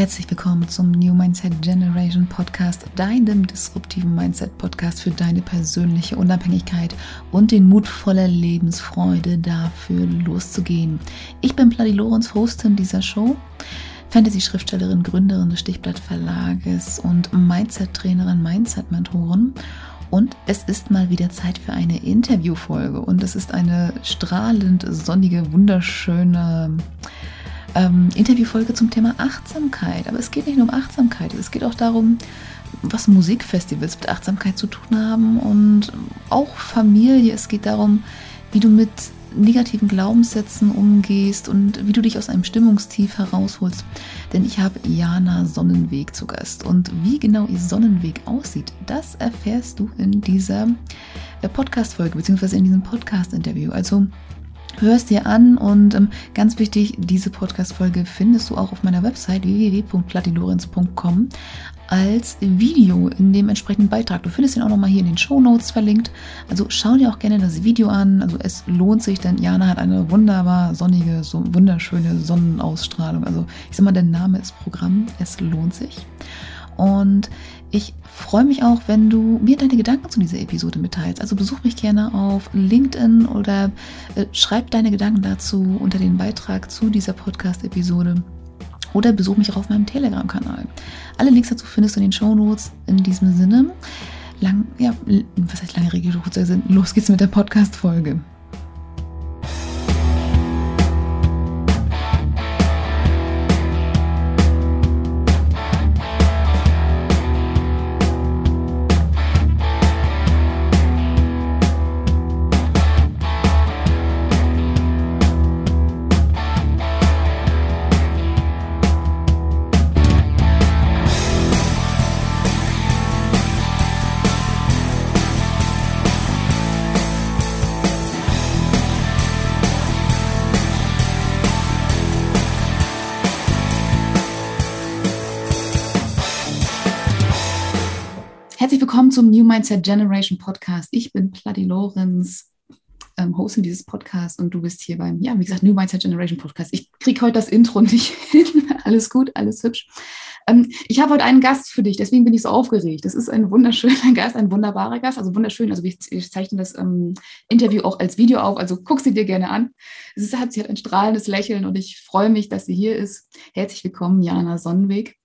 Herzlich willkommen zum New Mindset Generation Podcast, deinem disruptiven Mindset Podcast für deine persönliche Unabhängigkeit und den Mut voller Lebensfreude dafür loszugehen. Ich bin Pladi Lorenz, Hostin dieser Show. Fantasy-Schriftstellerin, Gründerin des Stichblatt Verlages und Mindset-Trainerin, Mindset-Mentorin. Und es ist mal wieder Zeit für eine Interviewfolge. Und es ist eine strahlend sonnige, wunderschöne ähm, Interviewfolge zum Thema Achtsamkeit. Aber es geht nicht nur um Achtsamkeit, es geht auch darum, was Musikfestivals mit Achtsamkeit zu tun haben und auch Familie. Es geht darum, wie du mit negativen Glaubenssätzen umgehst und wie du dich aus einem Stimmungstief herausholst. Denn ich habe Jana Sonnenweg zu Gast. Und wie genau ihr Sonnenweg aussieht, das erfährst du in dieser äh, Podcast-Folge, beziehungsweise in diesem Podcast-Interview. Also hörst dir an und ähm, ganz wichtig, diese Podcast-Folge findest du auch auf meiner Website www.platilorenz.com als Video in dem entsprechenden Beitrag. Du findest ihn auch nochmal hier in den Show Notes verlinkt. Also schau dir auch gerne das Video an. Also es lohnt sich, denn Jana hat eine wunderbar sonnige, so wunderschöne Sonnenausstrahlung. Also ich sag mal, der Name ist Programm. Es lohnt sich. Und ich freue mich auch, wenn du mir deine Gedanken zu dieser Episode mitteilst. Also besuch mich gerne auf LinkedIn oder äh, schreib deine Gedanken dazu unter den Beitrag zu dieser Podcast-Episode. Oder besuch mich auch auf meinem Telegram-Kanal. Alle Links dazu findest du in den Show Notes. In diesem Sinne, lang, ja, was heißt lange Sinn, los geht's mit der Podcast-Folge. Mindset Generation Podcast. Ich bin Pladi Lorenz, ähm, Hostin dieses Podcasts und du bist hier beim, ja, wie gesagt, New Mindset Generation Podcast. Ich kriege heute das Intro nicht hin. alles gut, alles hübsch. Ähm, ich habe heute einen Gast für dich, deswegen bin ich so aufgeregt. Das ist ein wunderschöner Gast, ein wunderbarer Gast, also wunderschön. Also ich, ich zeichne das ähm, Interview auch als Video auf, also guck sie dir gerne an. Hat, sie hat ein strahlendes Lächeln und ich freue mich, dass sie hier ist. Herzlich willkommen, Jana Sonnenweg.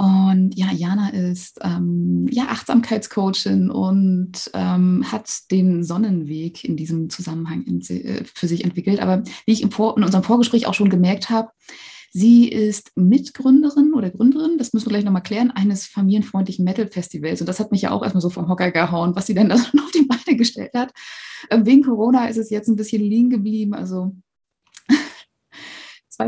Und ja, Jana ist ähm, ja, Achtsamkeitscoachin und ähm, hat den Sonnenweg in diesem Zusammenhang in, äh, für sich entwickelt. Aber wie ich Vor in unserem Vorgespräch auch schon gemerkt habe, sie ist Mitgründerin oder Gründerin, das müssen wir gleich nochmal klären, eines familienfreundlichen Metal-Festivals. Und das hat mich ja auch erstmal so vom Hocker gehauen, was sie denn da auf die Beine gestellt hat. Ähm, wegen Corona ist es jetzt ein bisschen liegen geblieben. Also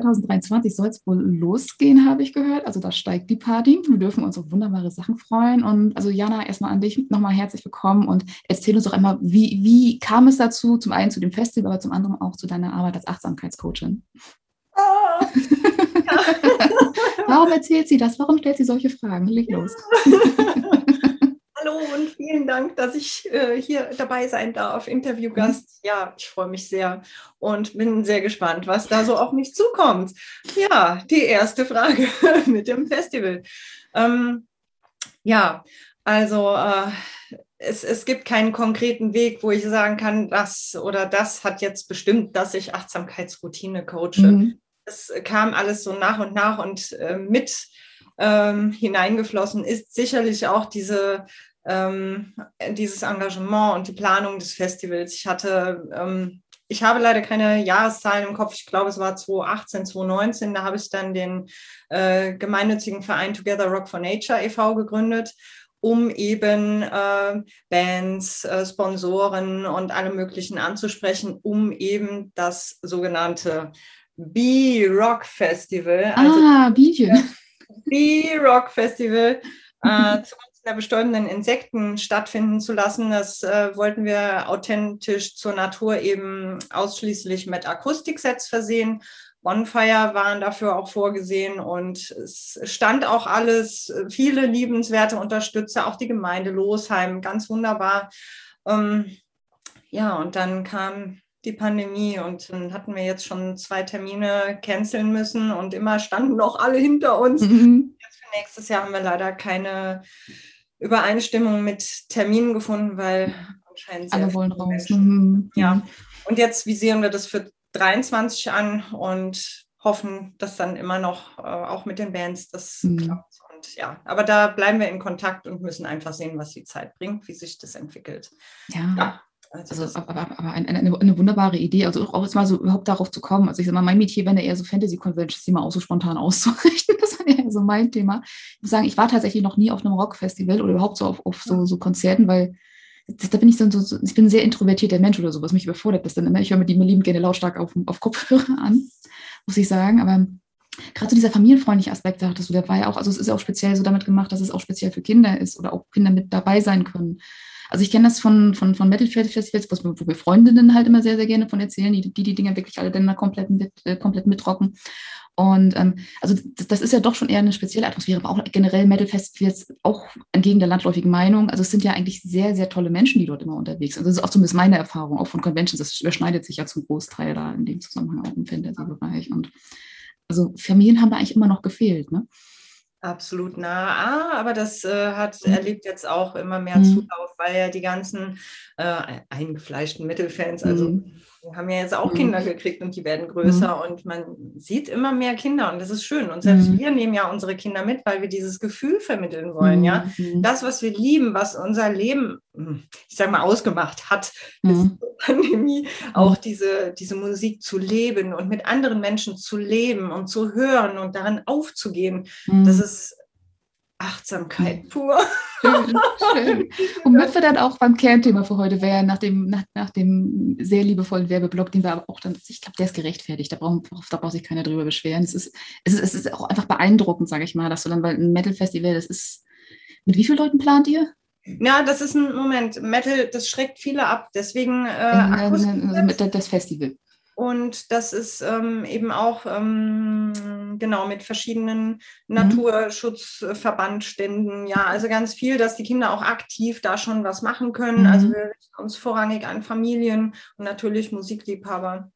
2023 soll es wohl losgehen, habe ich gehört. Also da steigt die Party. Wir dürfen uns auf wunderbare Sachen freuen. Und also Jana, erstmal an dich nochmal herzlich willkommen und erzähl uns doch einmal, wie, wie kam es dazu, zum einen zu dem Festival, aber zum anderen auch zu deiner Arbeit als Achtsamkeitscoachin? Oh, ja. Warum erzählt sie das? Warum stellt sie solche Fragen? Leg los. Hallo und vielen Dank, dass ich äh, hier dabei sein darf, Interviewgast. Mhm. Ja, ich freue mich sehr und bin sehr gespannt, was da so auf mich zukommt. Ja, die erste Frage mit dem Festival. Ähm, ja, also äh, es, es gibt keinen konkreten Weg, wo ich sagen kann, das oder das hat jetzt bestimmt, dass ich Achtsamkeitsroutine coache. Mhm. Es kam alles so nach und nach und äh, mit ähm, hineingeflossen ist sicherlich auch diese ähm, dieses Engagement und die Planung des Festivals. Ich hatte, ähm, ich habe leider keine Jahreszahlen im Kopf. Ich glaube, es war 2018, 2019. Da habe ich dann den äh, gemeinnützigen Verein Together Rock for Nature e.V. gegründet um eben äh, Bands, äh, Sponsoren und alle möglichen anzusprechen, um eben das sogenannte B-Rock Festival, also ah, B-Rock Festival äh, zu der bestäubenden Insekten stattfinden zu lassen. Das äh, wollten wir authentisch zur Natur eben ausschließlich mit Akustiksets versehen. Bonfire waren dafür auch vorgesehen und es stand auch alles, viele liebenswerte Unterstützer, auch die Gemeinde Losheim, ganz wunderbar. Ähm, ja, und dann kam die Pandemie. Und dann hatten wir jetzt schon zwei Termine canceln müssen und immer standen noch alle hinter uns. Mhm. Jetzt für nächstes Jahr haben wir leider keine Übereinstimmung mit Terminen gefunden, weil anscheinend alle wollen raus. Mhm. Ja. Und jetzt visieren wir das für 23 an und hoffen, dass dann immer noch äh, auch mit den Bands das mhm. klappt. Und ja, aber da bleiben wir in Kontakt und müssen einfach sehen, was die Zeit bringt, wie sich das entwickelt. Ja. ja also, also aber, aber eine, eine, eine, wunderbare Idee, also auch jetzt mal so überhaupt darauf zu kommen. Also ich sage mal, mein Metier wäre eher so Fantasy-Conventions, die mal auch so spontan auszurichten. Das war eher so mein Thema. Ich muss sagen, ich war tatsächlich noch nie auf einem Rockfestival oder überhaupt so auf, auf so, so Konzerten, weil da bin ich so, so, ich bin ein sehr introvertierter Mensch oder so, was mich überfordert ist dann immer. Ich höre mir die mir liebend gerne lautstark auf, auf Kopfhörer an, muss ich sagen. Aber gerade so dieser familienfreundliche Aspekt, sagtest du, der war ja auch, also es ist ja auch speziell so damit gemacht, dass es auch speziell für Kinder ist oder auch Kinder mit dabei sein können. Also ich kenne das von, von, von Metal-Festivals, wo wir Freundinnen halt immer sehr, sehr gerne von erzählen, die die, die Dinge wirklich alle dann komplett, mit, äh, komplett mitrocken. Und ähm, also das, das, ist ja doch schon eher eine spezielle Atmosphäre, aber auch generell Metal-Festivals, auch entgegen der landläufigen Meinung. Also es sind ja eigentlich sehr, sehr tolle Menschen, die dort immer unterwegs sind. Also das ist auch zumindest meine Erfahrung, auch von Conventions. Das überschneidet sich ja zum Großteil da in dem Zusammenhang auch im Fantasy-Bereich. Und also Familien haben da eigentlich immer noch gefehlt. Ne? Absolut nah. Ah, aber das äh, hat mhm. erlebt jetzt auch immer mehr mhm. Zulauf, weil ja die ganzen äh, eingefleischten Mittelfans, also mhm. Wir haben ja jetzt auch mhm. Kinder gekriegt und die werden größer mhm. und man sieht immer mehr Kinder und das ist schön. Und selbst mhm. wir nehmen ja unsere Kinder mit, weil wir dieses Gefühl vermitteln wollen, ja. Das, was wir lieben, was unser Leben, hm, ich sag mal, ausgemacht hat, zur Pandemie, auch diese, diese Musik zu leben und mit anderen Menschen zu leben und zu hören und darin aufzugehen, das ist ist Achtsamkeit pur. Schön, schön. Und wir dann auch beim Kernthema für heute wäre, nach dem, nach, nach dem sehr liebevollen Werbeblock, den wir aber auch dann, ich glaube, der ist gerechtfertigt, da, braucht, da braucht sich keiner drüber beschweren. Es ist, es ist, es ist auch einfach beeindruckend, sage ich mal, dass du dann bei einem Metal-Festival, das ist, mit wie vielen Leuten plant ihr? Ja, das ist ein Moment. Metal, das schreckt viele ab. Deswegen äh, also mit das Festival. Und das ist ähm, eben auch ähm, genau mit verschiedenen mhm. Naturschutzverbandständen, ja, also ganz viel, dass die Kinder auch aktiv da schon was machen können. Also mhm. Also wir richten uns vorrangig an Familien und natürlich Musikliebhaber.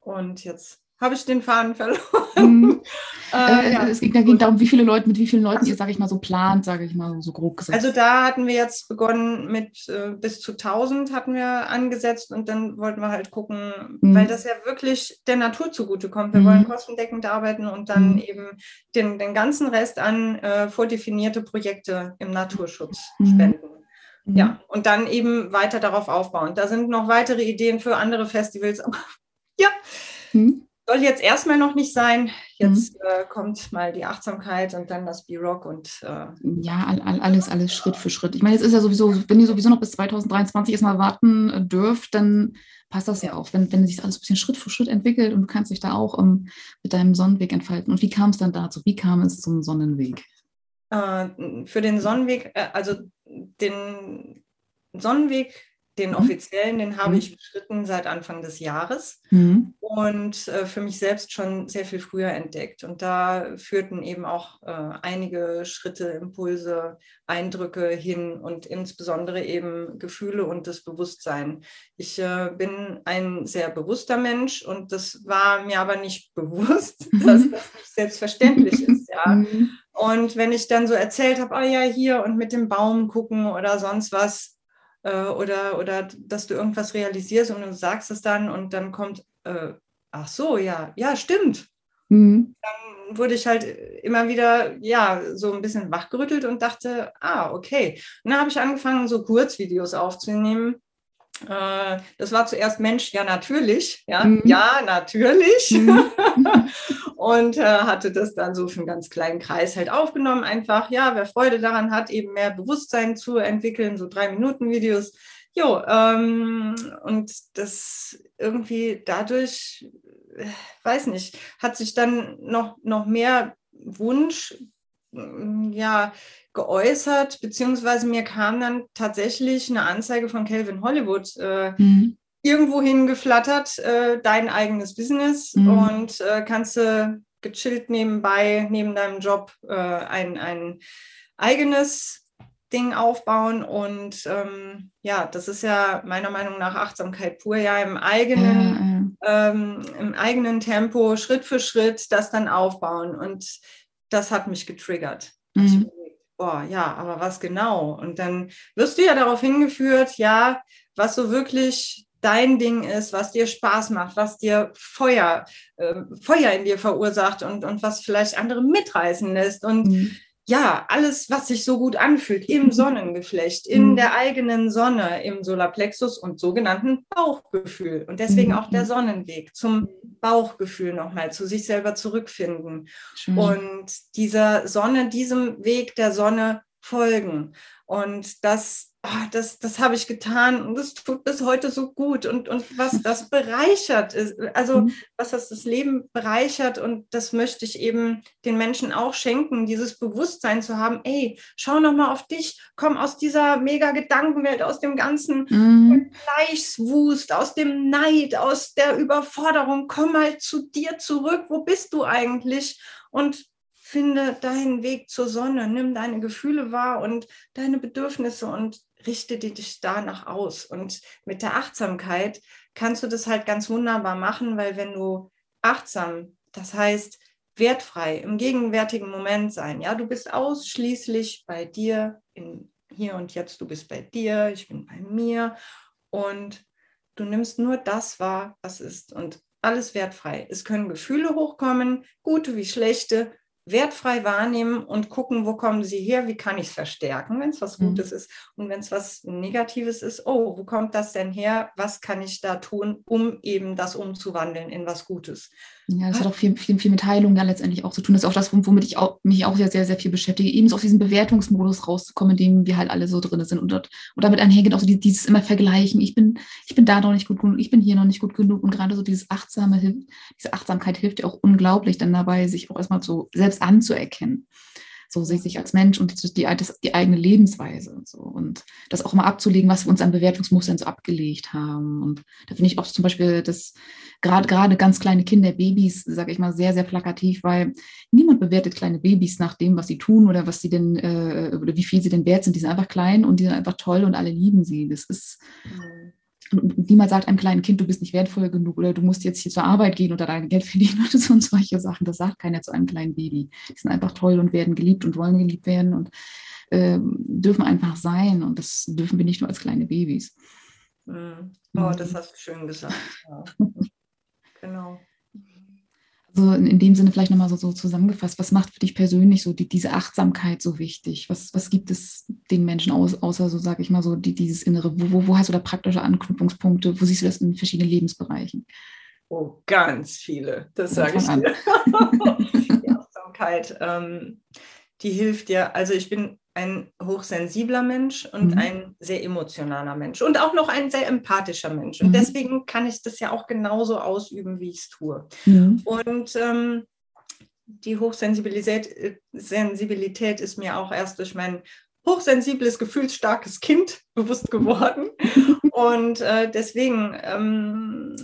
Und jetzt habe ich den Faden verloren. Mhm. äh, äh, ja. Es ging, ging, darum, wie viele Leute, mit wie vielen Leuten also, ihr, sage ich mal, so plant, sage ich mal, so grob gesagt. Also da hatten wir jetzt begonnen mit äh, bis zu 1000 hatten wir angesetzt und dann wollten wir halt gucken, mhm. weil das ja wirklich der Natur zugutekommt. Wir mhm. wollen kostendeckend arbeiten und dann mhm. eben den, den ganzen Rest an äh, vordefinierte Projekte im Naturschutz mhm. spenden. Ja, und dann eben weiter darauf aufbauen. Da sind noch weitere Ideen für andere Festivals, aber ja, hm soll jetzt erstmal noch nicht sein. Jetzt mhm. äh, kommt mal die Achtsamkeit und dann das B-Rock und äh, ja, all, all, alles, alles Schritt für Schritt. Ich meine, jetzt ist ja sowieso, wenn ihr sowieso noch bis 2023 erstmal warten äh, dürft, dann passt das ja auch, wenn, wenn sich alles ein bisschen Schritt für Schritt entwickelt und du kannst dich da auch um, ähm, mit deinem Sonnenweg entfalten. Und wie kam es dann dazu? Wie kam es zum Sonnenweg? Äh, für den Sonnenweg, äh, also den Sonnenweg den mhm. offiziellen, den habe mhm. ich beschritten seit Anfang des Jahres mhm. und äh, für mich selbst schon sehr viel früher entdeckt. Und da führten eben auch äh, einige Schritte, Impulse, Eindrücke hin und insbesondere eben Gefühle und das Bewusstsein. Ich äh, bin ein sehr bewusster Mensch und das war mir aber nicht bewusst, dass das nicht selbstverständlich ist. Ja. Mhm. Und wenn ich dann so erzählt habe, ah ja, hier und mit dem Baum gucken oder sonst was, äh, oder, oder dass du irgendwas realisierst und du sagst es dann und dann kommt, äh, ach so, ja, ja, stimmt. Mhm. Dann wurde ich halt immer wieder, ja, so ein bisschen wachgerüttelt und dachte, ah, okay. Und dann habe ich angefangen, so Kurzvideos aufzunehmen das war zuerst Mensch, ja natürlich, ja, mhm. ja natürlich. Mhm. und äh, hatte das dann so für einen ganz kleinen Kreis halt aufgenommen, einfach, ja, wer Freude daran hat, eben mehr Bewusstsein zu entwickeln, so drei Minuten Videos. Jo, ähm, und das irgendwie dadurch, äh, weiß nicht, hat sich dann noch, noch mehr Wunsch, ja, geäußert, beziehungsweise mir kam dann tatsächlich eine Anzeige von Calvin Hollywood äh, mhm. irgendwo hingeflattert, äh, dein eigenes Business mhm. und äh, kannst du gechillt nebenbei, neben deinem Job, äh, ein, ein eigenes Ding aufbauen. Und ähm, ja, das ist ja meiner Meinung nach Achtsamkeit pur, ja, im eigenen, ja, ähm, im eigenen Tempo, Schritt für Schritt das dann aufbauen. Und das hat mich getriggert. Mhm. boah, ja, aber was genau? Und dann wirst du ja darauf hingeführt, ja, was so wirklich dein Ding ist, was dir Spaß macht, was dir Feuer, äh, Feuer in dir verursacht und, und was vielleicht andere mitreißen lässt. Und mhm. Ja, alles, was sich so gut anfühlt im Sonnengeflecht, in mhm. der eigenen Sonne, im Solarplexus und sogenannten Bauchgefühl. Und deswegen mhm. auch der Sonnenweg zum Bauchgefühl nochmal, zu sich selber zurückfinden. Schön. Und dieser Sonne, diesem Weg der Sonne folgen. Und das oh, das, das habe ich getan und das tut bis heute so gut und, und was das bereichert ist, also mhm. was das das Leben bereichert und das möchte ich eben den Menschen auch schenken, dieses Bewusstsein zu haben, ey, schau noch mal auf dich, komm aus dieser mega Gedankenwelt, aus dem ganzen mhm. Gleichswust, aus dem Neid, aus der Überforderung, komm mal zu dir zurück, wo bist du eigentlich? Und finde deinen Weg zur Sonne, nimm deine Gefühle wahr und deine Bedürfnisse und richte dich danach aus. Und mit der Achtsamkeit kannst du das halt ganz wunderbar machen, weil wenn du achtsam, das heißt wertfrei, im gegenwärtigen Moment sein, ja, du bist ausschließlich bei dir, in hier und jetzt, du bist bei dir, ich bin bei mir und du nimmst nur das wahr, was ist und alles wertfrei. Es können Gefühle hochkommen, gute wie schlechte, wertfrei wahrnehmen und gucken, wo kommen sie her, wie kann ich es verstärken, wenn es was mhm. Gutes mhm. ist. Und wenn es was Negatives ist, oh, wo kommt das denn her? Was kann ich da tun, um eben das umzuwandeln in was Gutes? Ja, das hat auch viel, viel, viel mit Heilung dann letztendlich auch zu tun. Das ist auch das, womit ich auch, mich auch sehr, sehr, sehr viel beschäftige, eben so aus diesem Bewertungsmodus rauszukommen, in dem wir halt alle so drin sind. Und, dort, und damit einhergeht auch so dieses immer Vergleichen. Ich bin, ich bin da noch nicht gut genug, ich bin hier noch nicht gut genug. Und gerade so dieses Achtsame, diese Achtsamkeit hilft ja auch unglaublich dann dabei, sich auch erstmal so selbst anzuerkennen so sich als Mensch und die, die, die eigene Lebensweise und so. Und das auch mal abzulegen, was wir uns an Bewertungsmustern so abgelegt haben. Und da finde ich auch zum Beispiel das gerade gerade ganz kleine Kinder, Babys, sage ich mal, sehr, sehr plakativ, weil niemand bewertet kleine Babys nach dem, was sie tun oder was sie denn, äh, oder wie viel sie denn wert sind. Die sind einfach klein und die sind einfach toll und alle lieben sie. Das ist. Mhm niemand sagt einem kleinen Kind, du bist nicht wertvoll genug oder du musst jetzt hier zur Arbeit gehen oder dein Geld verdienen oder so und solche Sachen. Das sagt keiner zu einem kleinen Baby. Die sind einfach toll und werden geliebt und wollen geliebt werden und äh, dürfen einfach sein. Und das dürfen wir nicht nur als kleine Babys. Mhm. Oh, das hast du schön gesagt. Ja. genau. Also in, in dem Sinne vielleicht nochmal so, so zusammengefasst, was macht für dich persönlich so die, diese Achtsamkeit so wichtig? Was, was gibt es den Menschen aus, außer so, sage ich mal, so die, dieses Innere? Wo, wo, wo hast du da praktische Anknüpfungspunkte? Wo siehst du das in verschiedenen Lebensbereichen? Oh, ganz viele, das sage ich dir. die Achtsamkeit, ähm, die hilft dir. Also ich bin ein hochsensibler Mensch und mhm. ein sehr emotionaler Mensch und auch noch ein sehr empathischer Mensch. Und mhm. deswegen kann ich das ja auch genauso ausüben, wie ich es tue. Mhm. Und ähm, die Hochsensibilität äh, Sensibilität ist mir auch erst durch mein hochsensibles, gefühlsstarkes Kind bewusst geworden. Und äh, deswegen ähm,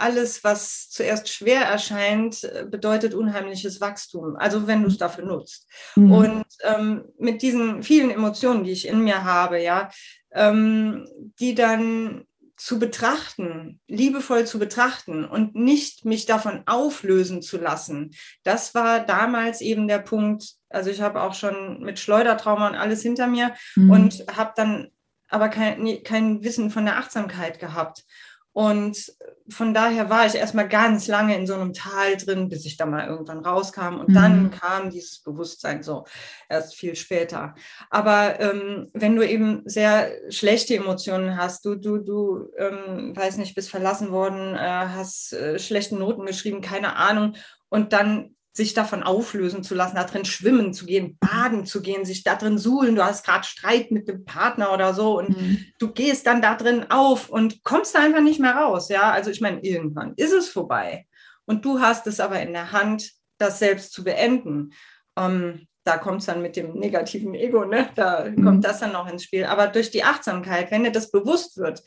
alles, was zuerst schwer erscheint, bedeutet unheimliches Wachstum. Also wenn du es dafür nutzt. Mhm. Und ähm, mit diesen vielen Emotionen, die ich in mir habe, ja, ähm, die dann zu betrachten, liebevoll zu betrachten und nicht mich davon auflösen zu lassen. Das war damals eben der Punkt. Also ich habe auch schon mit Schleudertrauma und alles hinter mir mhm. und habe dann aber kein, kein Wissen von der Achtsamkeit gehabt. Und von daher war ich erstmal ganz lange in so einem Tal drin, bis ich da mal irgendwann rauskam. Und mhm. dann kam dieses Bewusstsein so erst viel später. Aber ähm, wenn du eben sehr schlechte Emotionen hast, du, du, du, ähm, weiß nicht, bist verlassen worden, äh, hast äh, schlechte Noten geschrieben, keine Ahnung, und dann sich davon auflösen zu lassen, da drin schwimmen zu gehen, baden zu gehen, sich da drin suhlen. Du hast gerade Streit mit dem Partner oder so und mhm. du gehst dann da drin auf und kommst da einfach nicht mehr raus. Ja, also ich meine, irgendwann ist es vorbei. Und du hast es aber in der Hand, das selbst zu beenden. Ähm, da kommt es dann mit dem negativen Ego, ne? da mhm. kommt das dann noch ins Spiel. Aber durch die Achtsamkeit, wenn dir das bewusst wird,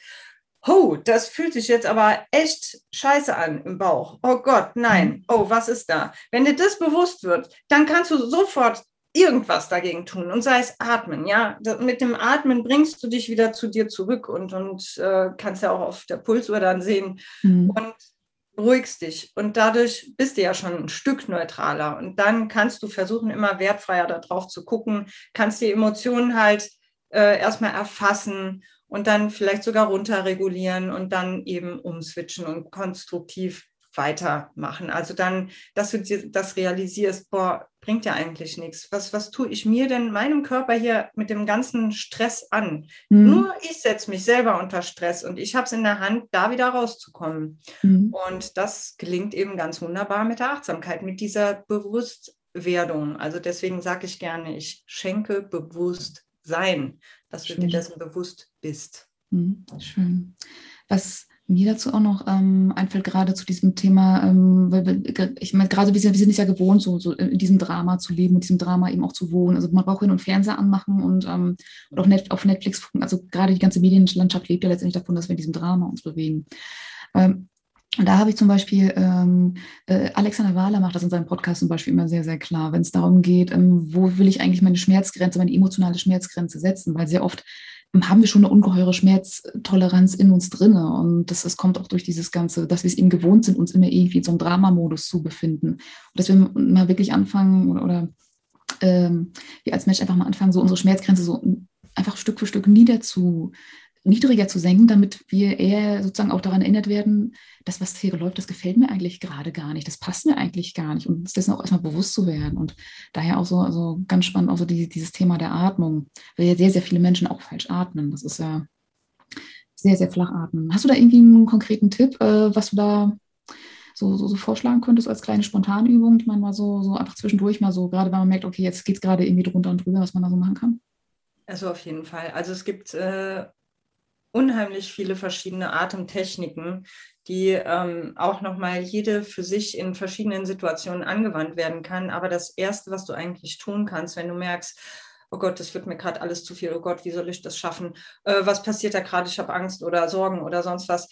oh, das fühlt sich jetzt aber echt scheiße an im Bauch. Oh Gott, nein. Mhm. Oh, was ist da? Wenn dir das bewusst wird, dann kannst du sofort irgendwas dagegen tun und sei es atmen, ja. Mit dem Atmen bringst du dich wieder zu dir zurück und, und äh, kannst ja auch auf der Pulsuhr dann sehen mhm. und beruhigst dich. Und dadurch bist du ja schon ein Stück neutraler. Und dann kannst du versuchen, immer wertfreier darauf zu gucken, kannst die Emotionen halt äh, erstmal erfassen und dann vielleicht sogar runterregulieren und dann eben umswitchen und konstruktiv weitermachen. Also dann, dass du das realisierst, boah, bringt ja eigentlich nichts. Was, was tue ich mir denn, meinem Körper hier mit dem ganzen Stress an? Mhm. Nur ich setze mich selber unter Stress und ich habe es in der Hand, da wieder rauszukommen. Mhm. Und das gelingt eben ganz wunderbar mit der Achtsamkeit, mit dieser Bewusstwerdung. Also deswegen sage ich gerne, ich schenke Bewusstsein, dass Schön. du dir dessen bewusst bist. Mhm. Schön. Was mir dazu auch noch ähm, einfällt, gerade zu diesem Thema, ähm, weil wir, ich meine, gerade wir sind, wir sind es ja gewohnt, so, so in diesem Drama zu leben, in diesem Drama eben auch zu wohnen. Also man braucht hin und Fernseher anmachen und, ähm, und auch Net, auf Netflix, also gerade die ganze Medienlandschaft lebt ja letztendlich davon, dass wir in diesem Drama uns bewegen. Ähm, und da habe ich zum Beispiel, ähm, äh, Alexander Wahler macht das in seinem Podcast zum Beispiel immer sehr, sehr klar, wenn es darum geht, ähm, wo will ich eigentlich meine Schmerzgrenze, meine emotionale Schmerzgrenze setzen, weil sehr oft haben wir schon eine ungeheure Schmerztoleranz in uns drin. Und das, das kommt auch durch dieses Ganze, dass wir es eben gewohnt sind, uns immer irgendwie in so einem Dramamodus zu befinden. Und dass wir mal wirklich anfangen oder, oder ähm, wir als Mensch einfach mal anfangen, so unsere Schmerzgrenze so einfach Stück für Stück niederzu, niedriger zu senken, damit wir eher sozusagen auch daran erinnert werden, das, was hier läuft, das gefällt mir eigentlich gerade gar nicht, das passt mir eigentlich gar nicht und uns dessen auch erstmal bewusst zu werden. Und daher auch so also ganz spannend auch so die, dieses Thema der Atmung, weil ja sehr, sehr viele Menschen auch falsch atmen. Das ist ja sehr, sehr flach atmen. Hast du da irgendwie einen konkreten Tipp, äh, was du da so, so, so, vorschlagen könntest als kleine Spontanübung, die man mal so, so einfach zwischendurch mal so, gerade wenn man merkt, okay, jetzt geht es gerade irgendwie drunter und drüber, was man da so machen kann? Also auf jeden Fall. Also es gibt äh, unheimlich viele verschiedene Atemtechniken, die ähm, auch nochmal jede für sich in verschiedenen Situationen angewandt werden kann. Aber das Erste, was du eigentlich tun kannst, wenn du merkst, oh Gott, das wird mir gerade alles zu viel, oh Gott, wie soll ich das schaffen? Äh, was passiert da gerade? Ich habe Angst oder Sorgen oder sonst was.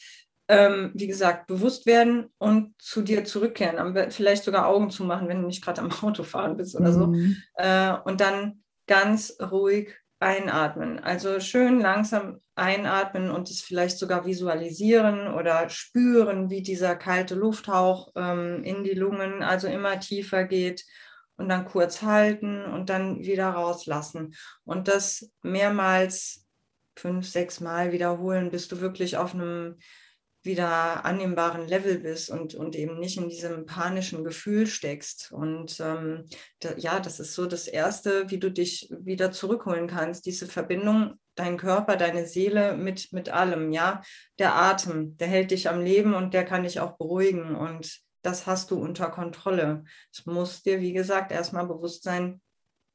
Ähm, wie gesagt, bewusst werden und zu dir zurückkehren, vielleicht sogar Augen zu machen, wenn du nicht gerade am Auto fahren bist oder so. Mhm. Äh, und dann ganz ruhig einatmen. Also schön langsam einatmen und es vielleicht sogar visualisieren oder spüren, wie dieser kalte Lufthauch ähm, in die Lungen also immer tiefer geht und dann kurz halten und dann wieder rauslassen. Und das mehrmals fünf, sechs Mal wiederholen, bis du wirklich auf einem wieder annehmbaren Level bist und, und eben nicht in diesem panischen Gefühl steckst. Und ähm, da, ja, das ist so das Erste, wie du dich wieder zurückholen kannst, diese Verbindung, dein Körper, deine Seele mit, mit allem, ja. Der Atem, der hält dich am Leben und der kann dich auch beruhigen und das hast du unter Kontrolle. Es muss dir, wie gesagt, erstmal bewusst sein,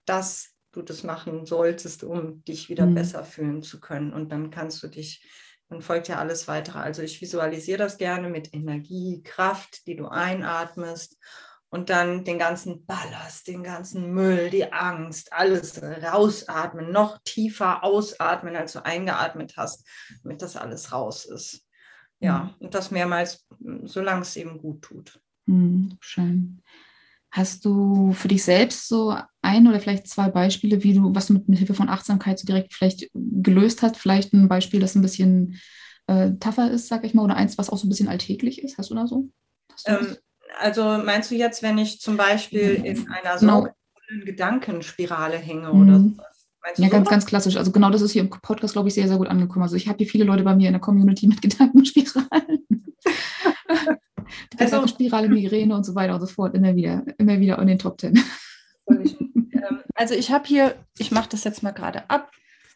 dass du das machen solltest, um dich wieder mhm. besser fühlen zu können. Und dann kannst du dich dann folgt ja alles weitere. Also ich visualisiere das gerne mit Energie, Kraft, die du einatmest und dann den ganzen Ballast, den ganzen Müll, die Angst, alles rausatmen, noch tiefer ausatmen, als du eingeatmet hast, damit das alles raus ist. Ja, mhm. und das mehrmals, solange es eben gut tut. Mhm, schön. Hast du für dich selbst so ein oder vielleicht zwei Beispiele, wie du, was du mit, mit Hilfe von Achtsamkeit so direkt vielleicht gelöst hast? Vielleicht ein Beispiel, das ein bisschen äh, tougher ist, sag ich mal, oder eins, was auch so ein bisschen alltäglich ist? Hast du da so? Du ähm, also meinst du jetzt, wenn ich zum Beispiel in einer so genau. Gedankenspirale hänge mhm. oder sowas? ja, ganz, ganz klassisch. Also genau das ist hier im Podcast, glaube ich, sehr, sehr gut angekommen. Also ich habe hier viele Leute bei mir in der Community mit Gedankenspiralen. also, Spirale, Migräne und so weiter und so fort, immer wieder, immer wieder in den Top Ten. Also ich habe hier, ich mache das jetzt mal gerade ab.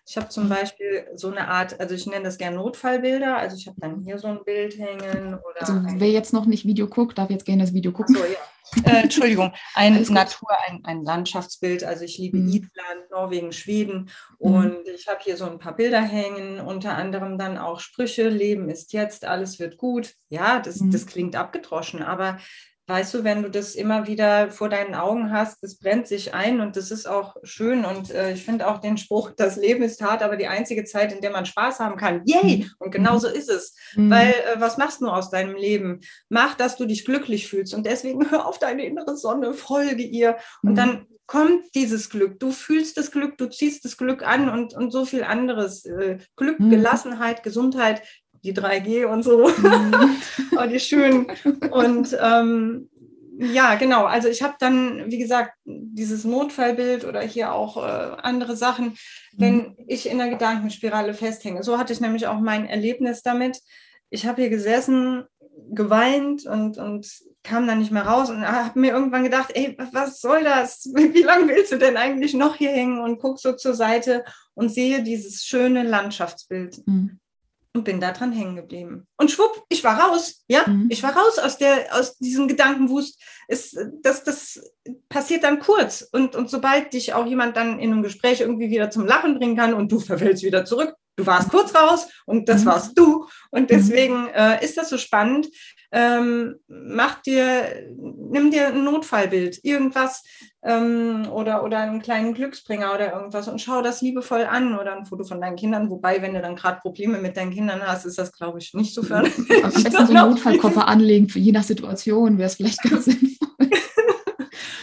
Ich habe zum Beispiel so eine Art, also ich nenne das gerne Notfallbilder. Also ich habe dann hier so ein Bild hängen. Oder also wer jetzt noch nicht Video guckt, darf jetzt gerne das Video gucken. So, ja. äh, Entschuldigung, ein Natur, ein, ein Landschaftsbild. Also ich liebe mhm. Island, Norwegen, Schweden. Mhm. Und ich habe hier so ein paar Bilder hängen, unter anderem dann auch Sprüche, Leben ist jetzt, alles wird gut. Ja, das, mhm. das klingt abgedroschen, aber weißt du, wenn du das immer wieder vor deinen Augen hast, das brennt sich ein und das ist auch schön. Und äh, ich finde auch den Spruch, das Leben ist hart, aber die einzige Zeit, in der man Spaß haben kann. Yay! Mhm. Und genau so ist es. Mhm. Weil äh, was machst du aus deinem Leben? Mach, dass du dich glücklich fühlst. Und deswegen hör auf deine innere Sonne, folge ihr. Und mhm. dann kommt dieses Glück. Du fühlst das Glück, du ziehst das Glück an und, und so viel anderes. Äh, Glück, mhm. Gelassenheit, Gesundheit, die 3G und so. Mhm. die schön. Und ähm, ja, genau. Also ich habe dann, wie gesagt, dieses Notfallbild oder hier auch äh, andere Sachen, wenn mhm. ich in der Gedankenspirale festhänge. So hatte ich nämlich auch mein Erlebnis damit. Ich habe hier gesessen, geweint und, und kam dann nicht mehr raus und habe mir irgendwann gedacht, ey, was soll das? Wie lange willst du denn eigentlich noch hier hängen? Und guck so zur Seite und sehe dieses schöne Landschaftsbild. Mhm und bin da dran hängen geblieben. Und schwupp, ich war raus. Ja, mhm. ich war raus aus, der, aus diesem Gedankenwust. Es, das, das passiert dann kurz. Und, und sobald dich auch jemand dann in einem Gespräch irgendwie wieder zum Lachen bringen kann und du verfällst wieder zurück, du warst kurz raus und das mhm. warst du. Und mhm. deswegen äh, ist das so spannend. Ähm, mach dir, nimm dir ein Notfallbild, irgendwas ähm, oder, oder einen kleinen Glücksbringer oder irgendwas und schau das liebevoll an oder ein Foto von deinen Kindern. Wobei, wenn du dann gerade Probleme mit deinen Kindern hast, ist das, glaube ich, nicht so förderlich. Am besten so einen Notfallkoffer anlegen, für je nach Situation wäre es vielleicht ganz sinnvoll.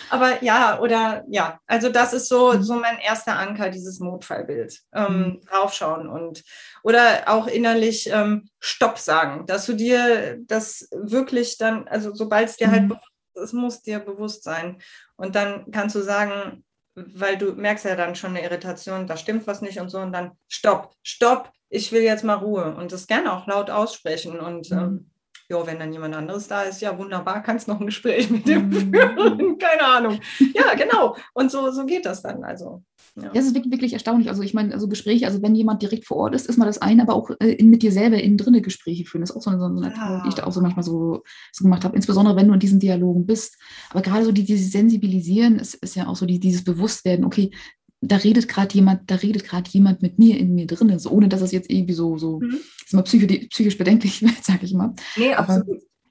Aber ja, oder ja, also das ist so, mhm. so mein erster Anker, dieses Notfallbild. Ähm, mhm. Draufschauen und oder auch innerlich ähm, Stopp sagen, dass du dir das wirklich dann, also sobald es dir halt mhm. halt es muss dir bewusst sein. Und dann kannst du sagen, weil du merkst ja dann schon eine Irritation, da stimmt was nicht und so, und dann Stopp, Stopp, ich will jetzt mal Ruhe und das gerne auch laut aussprechen. Und mhm. ähm, ja, wenn dann jemand anderes da ist, ja, wunderbar, kannst noch ein Gespräch mit dem mhm. führen, keine Ahnung. Ja, genau. Und so, so geht das dann. Also. Ja. Das ist wirklich, wirklich erstaunlich. Also ich meine, also Gespräche, also wenn jemand direkt vor Ort ist, ist mal das eine, aber auch äh, mit dir selber innen drinne Gespräche führen. Das ist auch so eine, so eine ja. die ich da auch so manchmal so, so gemacht habe, insbesondere wenn du in diesen Dialogen bist. Aber gerade so die, dieses Sensibilisieren ist, ist ja auch so die, dieses Bewusstwerden, okay, da redet gerade jemand, da redet gerade jemand mit mir in mir drin, so ohne dass es jetzt irgendwie so, so mhm. ist mal psychisch, psychisch bedenklich wird, sage ich mal. Nee, absolut.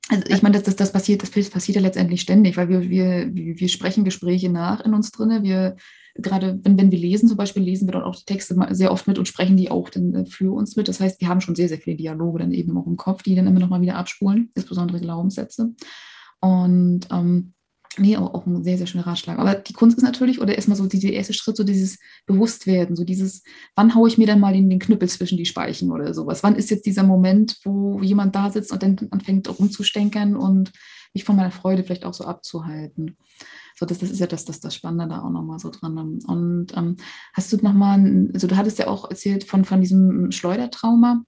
also ich meine, das, das, das passiert, das passiert ja letztendlich ständig, weil wir, wir, wir sprechen Gespräche nach in uns drin. Wir, gerade wenn, wenn wir lesen, zum Beispiel, lesen wir dann auch die Texte sehr oft mit und sprechen die auch dann äh, für uns mit. Das heißt, wir haben schon sehr, sehr viele Dialoge dann eben auch im Kopf, die dann immer noch mal wieder abspulen, insbesondere Glaubenssätze. Und ähm, Nee, auch, auch ein sehr, sehr schöner Ratschlag. Aber die Kunst ist natürlich, oder erstmal so dieser erste Schritt, so dieses Bewusstwerden, so dieses, wann haue ich mir dann mal den, den Knüppel zwischen die Speichen oder sowas? Wann ist jetzt dieser Moment, wo jemand da sitzt und dann anfängt rumzustänkern und mich von meiner Freude vielleicht auch so abzuhalten? So, das, das ist ja das, das, das Spannende da auch nochmal so dran. Und ähm, hast du nochmal, also du hattest ja auch erzählt von, von diesem Schleudertrauma.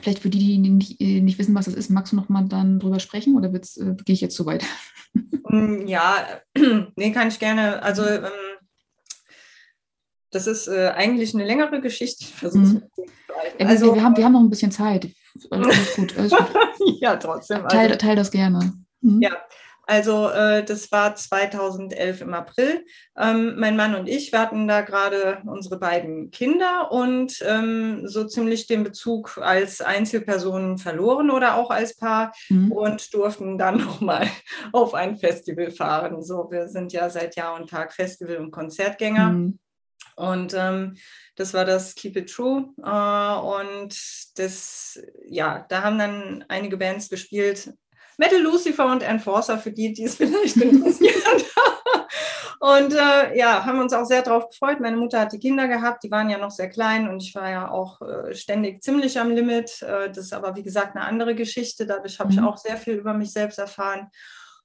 Vielleicht für die, die nicht, äh, nicht wissen, was das ist, magst du nochmal dann drüber sprechen oder äh, gehe ich jetzt zu weit? Mm, ja, nee, kann ich gerne. Also ähm, das ist äh, eigentlich eine längere Geschichte. Mhm. Also, wir, haben, wir haben noch ein bisschen Zeit. Alles gut, alles gut. ja, trotzdem. Teil, also, teil das gerne. Mhm. Ja, also äh, das war 2011 im April. Ähm, mein Mann und ich, wir hatten da gerade unsere beiden Kinder und ähm, so ziemlich den Bezug als Einzelpersonen verloren oder auch als Paar mhm. und durften dann nochmal auf ein Festival fahren. So, wir sind ja seit Jahr und Tag Festival- und Konzertgänger. Mhm. Und ähm, das war das Keep It True. Äh, und das, ja, da haben dann einige Bands gespielt, Metal Lucifer und Enforcer, für die, die es vielleicht interessiert. und äh, ja, haben uns auch sehr darauf gefreut. Meine Mutter hat die Kinder gehabt, die waren ja noch sehr klein und ich war ja auch äh, ständig ziemlich am Limit. Äh, das ist aber, wie gesagt, eine andere Geschichte. Dadurch habe ich mhm. auch sehr viel über mich selbst erfahren.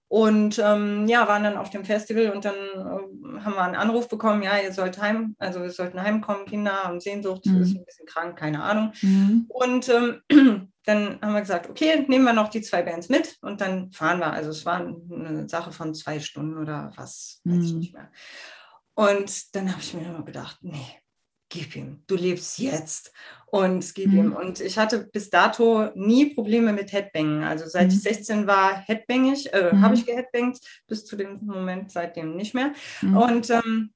Und ähm, ja, waren dann auf dem Festival und dann äh, haben wir einen Anruf bekommen, ja, ihr sollt heim, also wir sollten heimkommen, Kinder haben Sehnsucht, mhm. ist ein bisschen krank, keine Ahnung. Mhm. Und ähm, dann haben wir gesagt, okay, nehmen wir noch die zwei Bands mit und dann fahren wir. Also es war eine Sache von zwei Stunden oder was, weiß ich mhm. nicht mehr. Und dann habe ich mir immer gedacht, nee, gib ihm, du lebst jetzt und gib mhm. ihm. Und ich hatte bis dato nie Probleme mit Headbangen. Also seit mhm. ich 16 war, headbang ich, äh, mhm. habe ich geheadbangt, bis zu dem Moment seitdem nicht mehr. Mhm. Und ähm,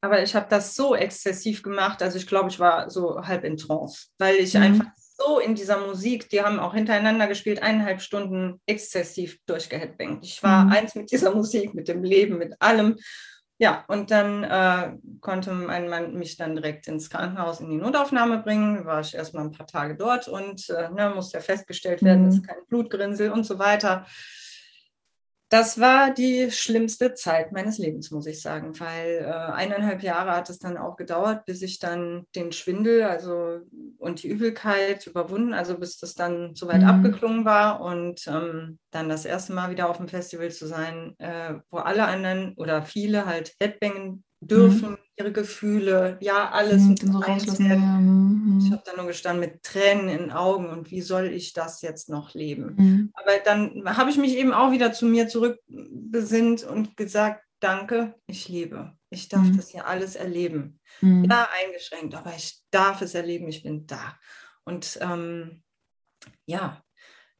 aber ich habe das so exzessiv gemacht, also ich glaube, ich war so halb in Trance, weil ich mhm. einfach so in dieser Musik, die haben auch hintereinander gespielt, eineinhalb Stunden exzessiv durchgeheadbangt. Ich war mhm. eins mit dieser Musik, mit dem Leben, mit allem. Ja, und dann äh, konnte mein Mann mich dann direkt ins Krankenhaus in die Notaufnahme bringen. War ich erstmal ein paar Tage dort und äh, ne, musste ja festgestellt werden, mhm. ist kein Blutgrinsel und so weiter. Das war die schlimmste Zeit meines Lebens, muss ich sagen, weil äh, eineinhalb Jahre hat es dann auch gedauert, bis ich dann den Schwindel also, und die Übelkeit überwunden, also bis das dann soweit mhm. abgeklungen war und ähm, dann das erste Mal wieder auf dem Festival zu sein, äh, wo alle anderen oder viele halt Headbangen dürfen, mhm. ihre Gefühle, ja, alles mhm, so. Mhm. Ich habe da nur gestanden mit Tränen in den Augen und wie soll ich das jetzt noch leben? Mhm. Aber dann habe ich mich eben auch wieder zu mir zurückbesinnt und gesagt, danke, ich lebe. Ich darf mhm. das hier alles erleben. Mhm. Ja, eingeschränkt, aber ich darf es erleben, ich bin da. Und ähm, ja,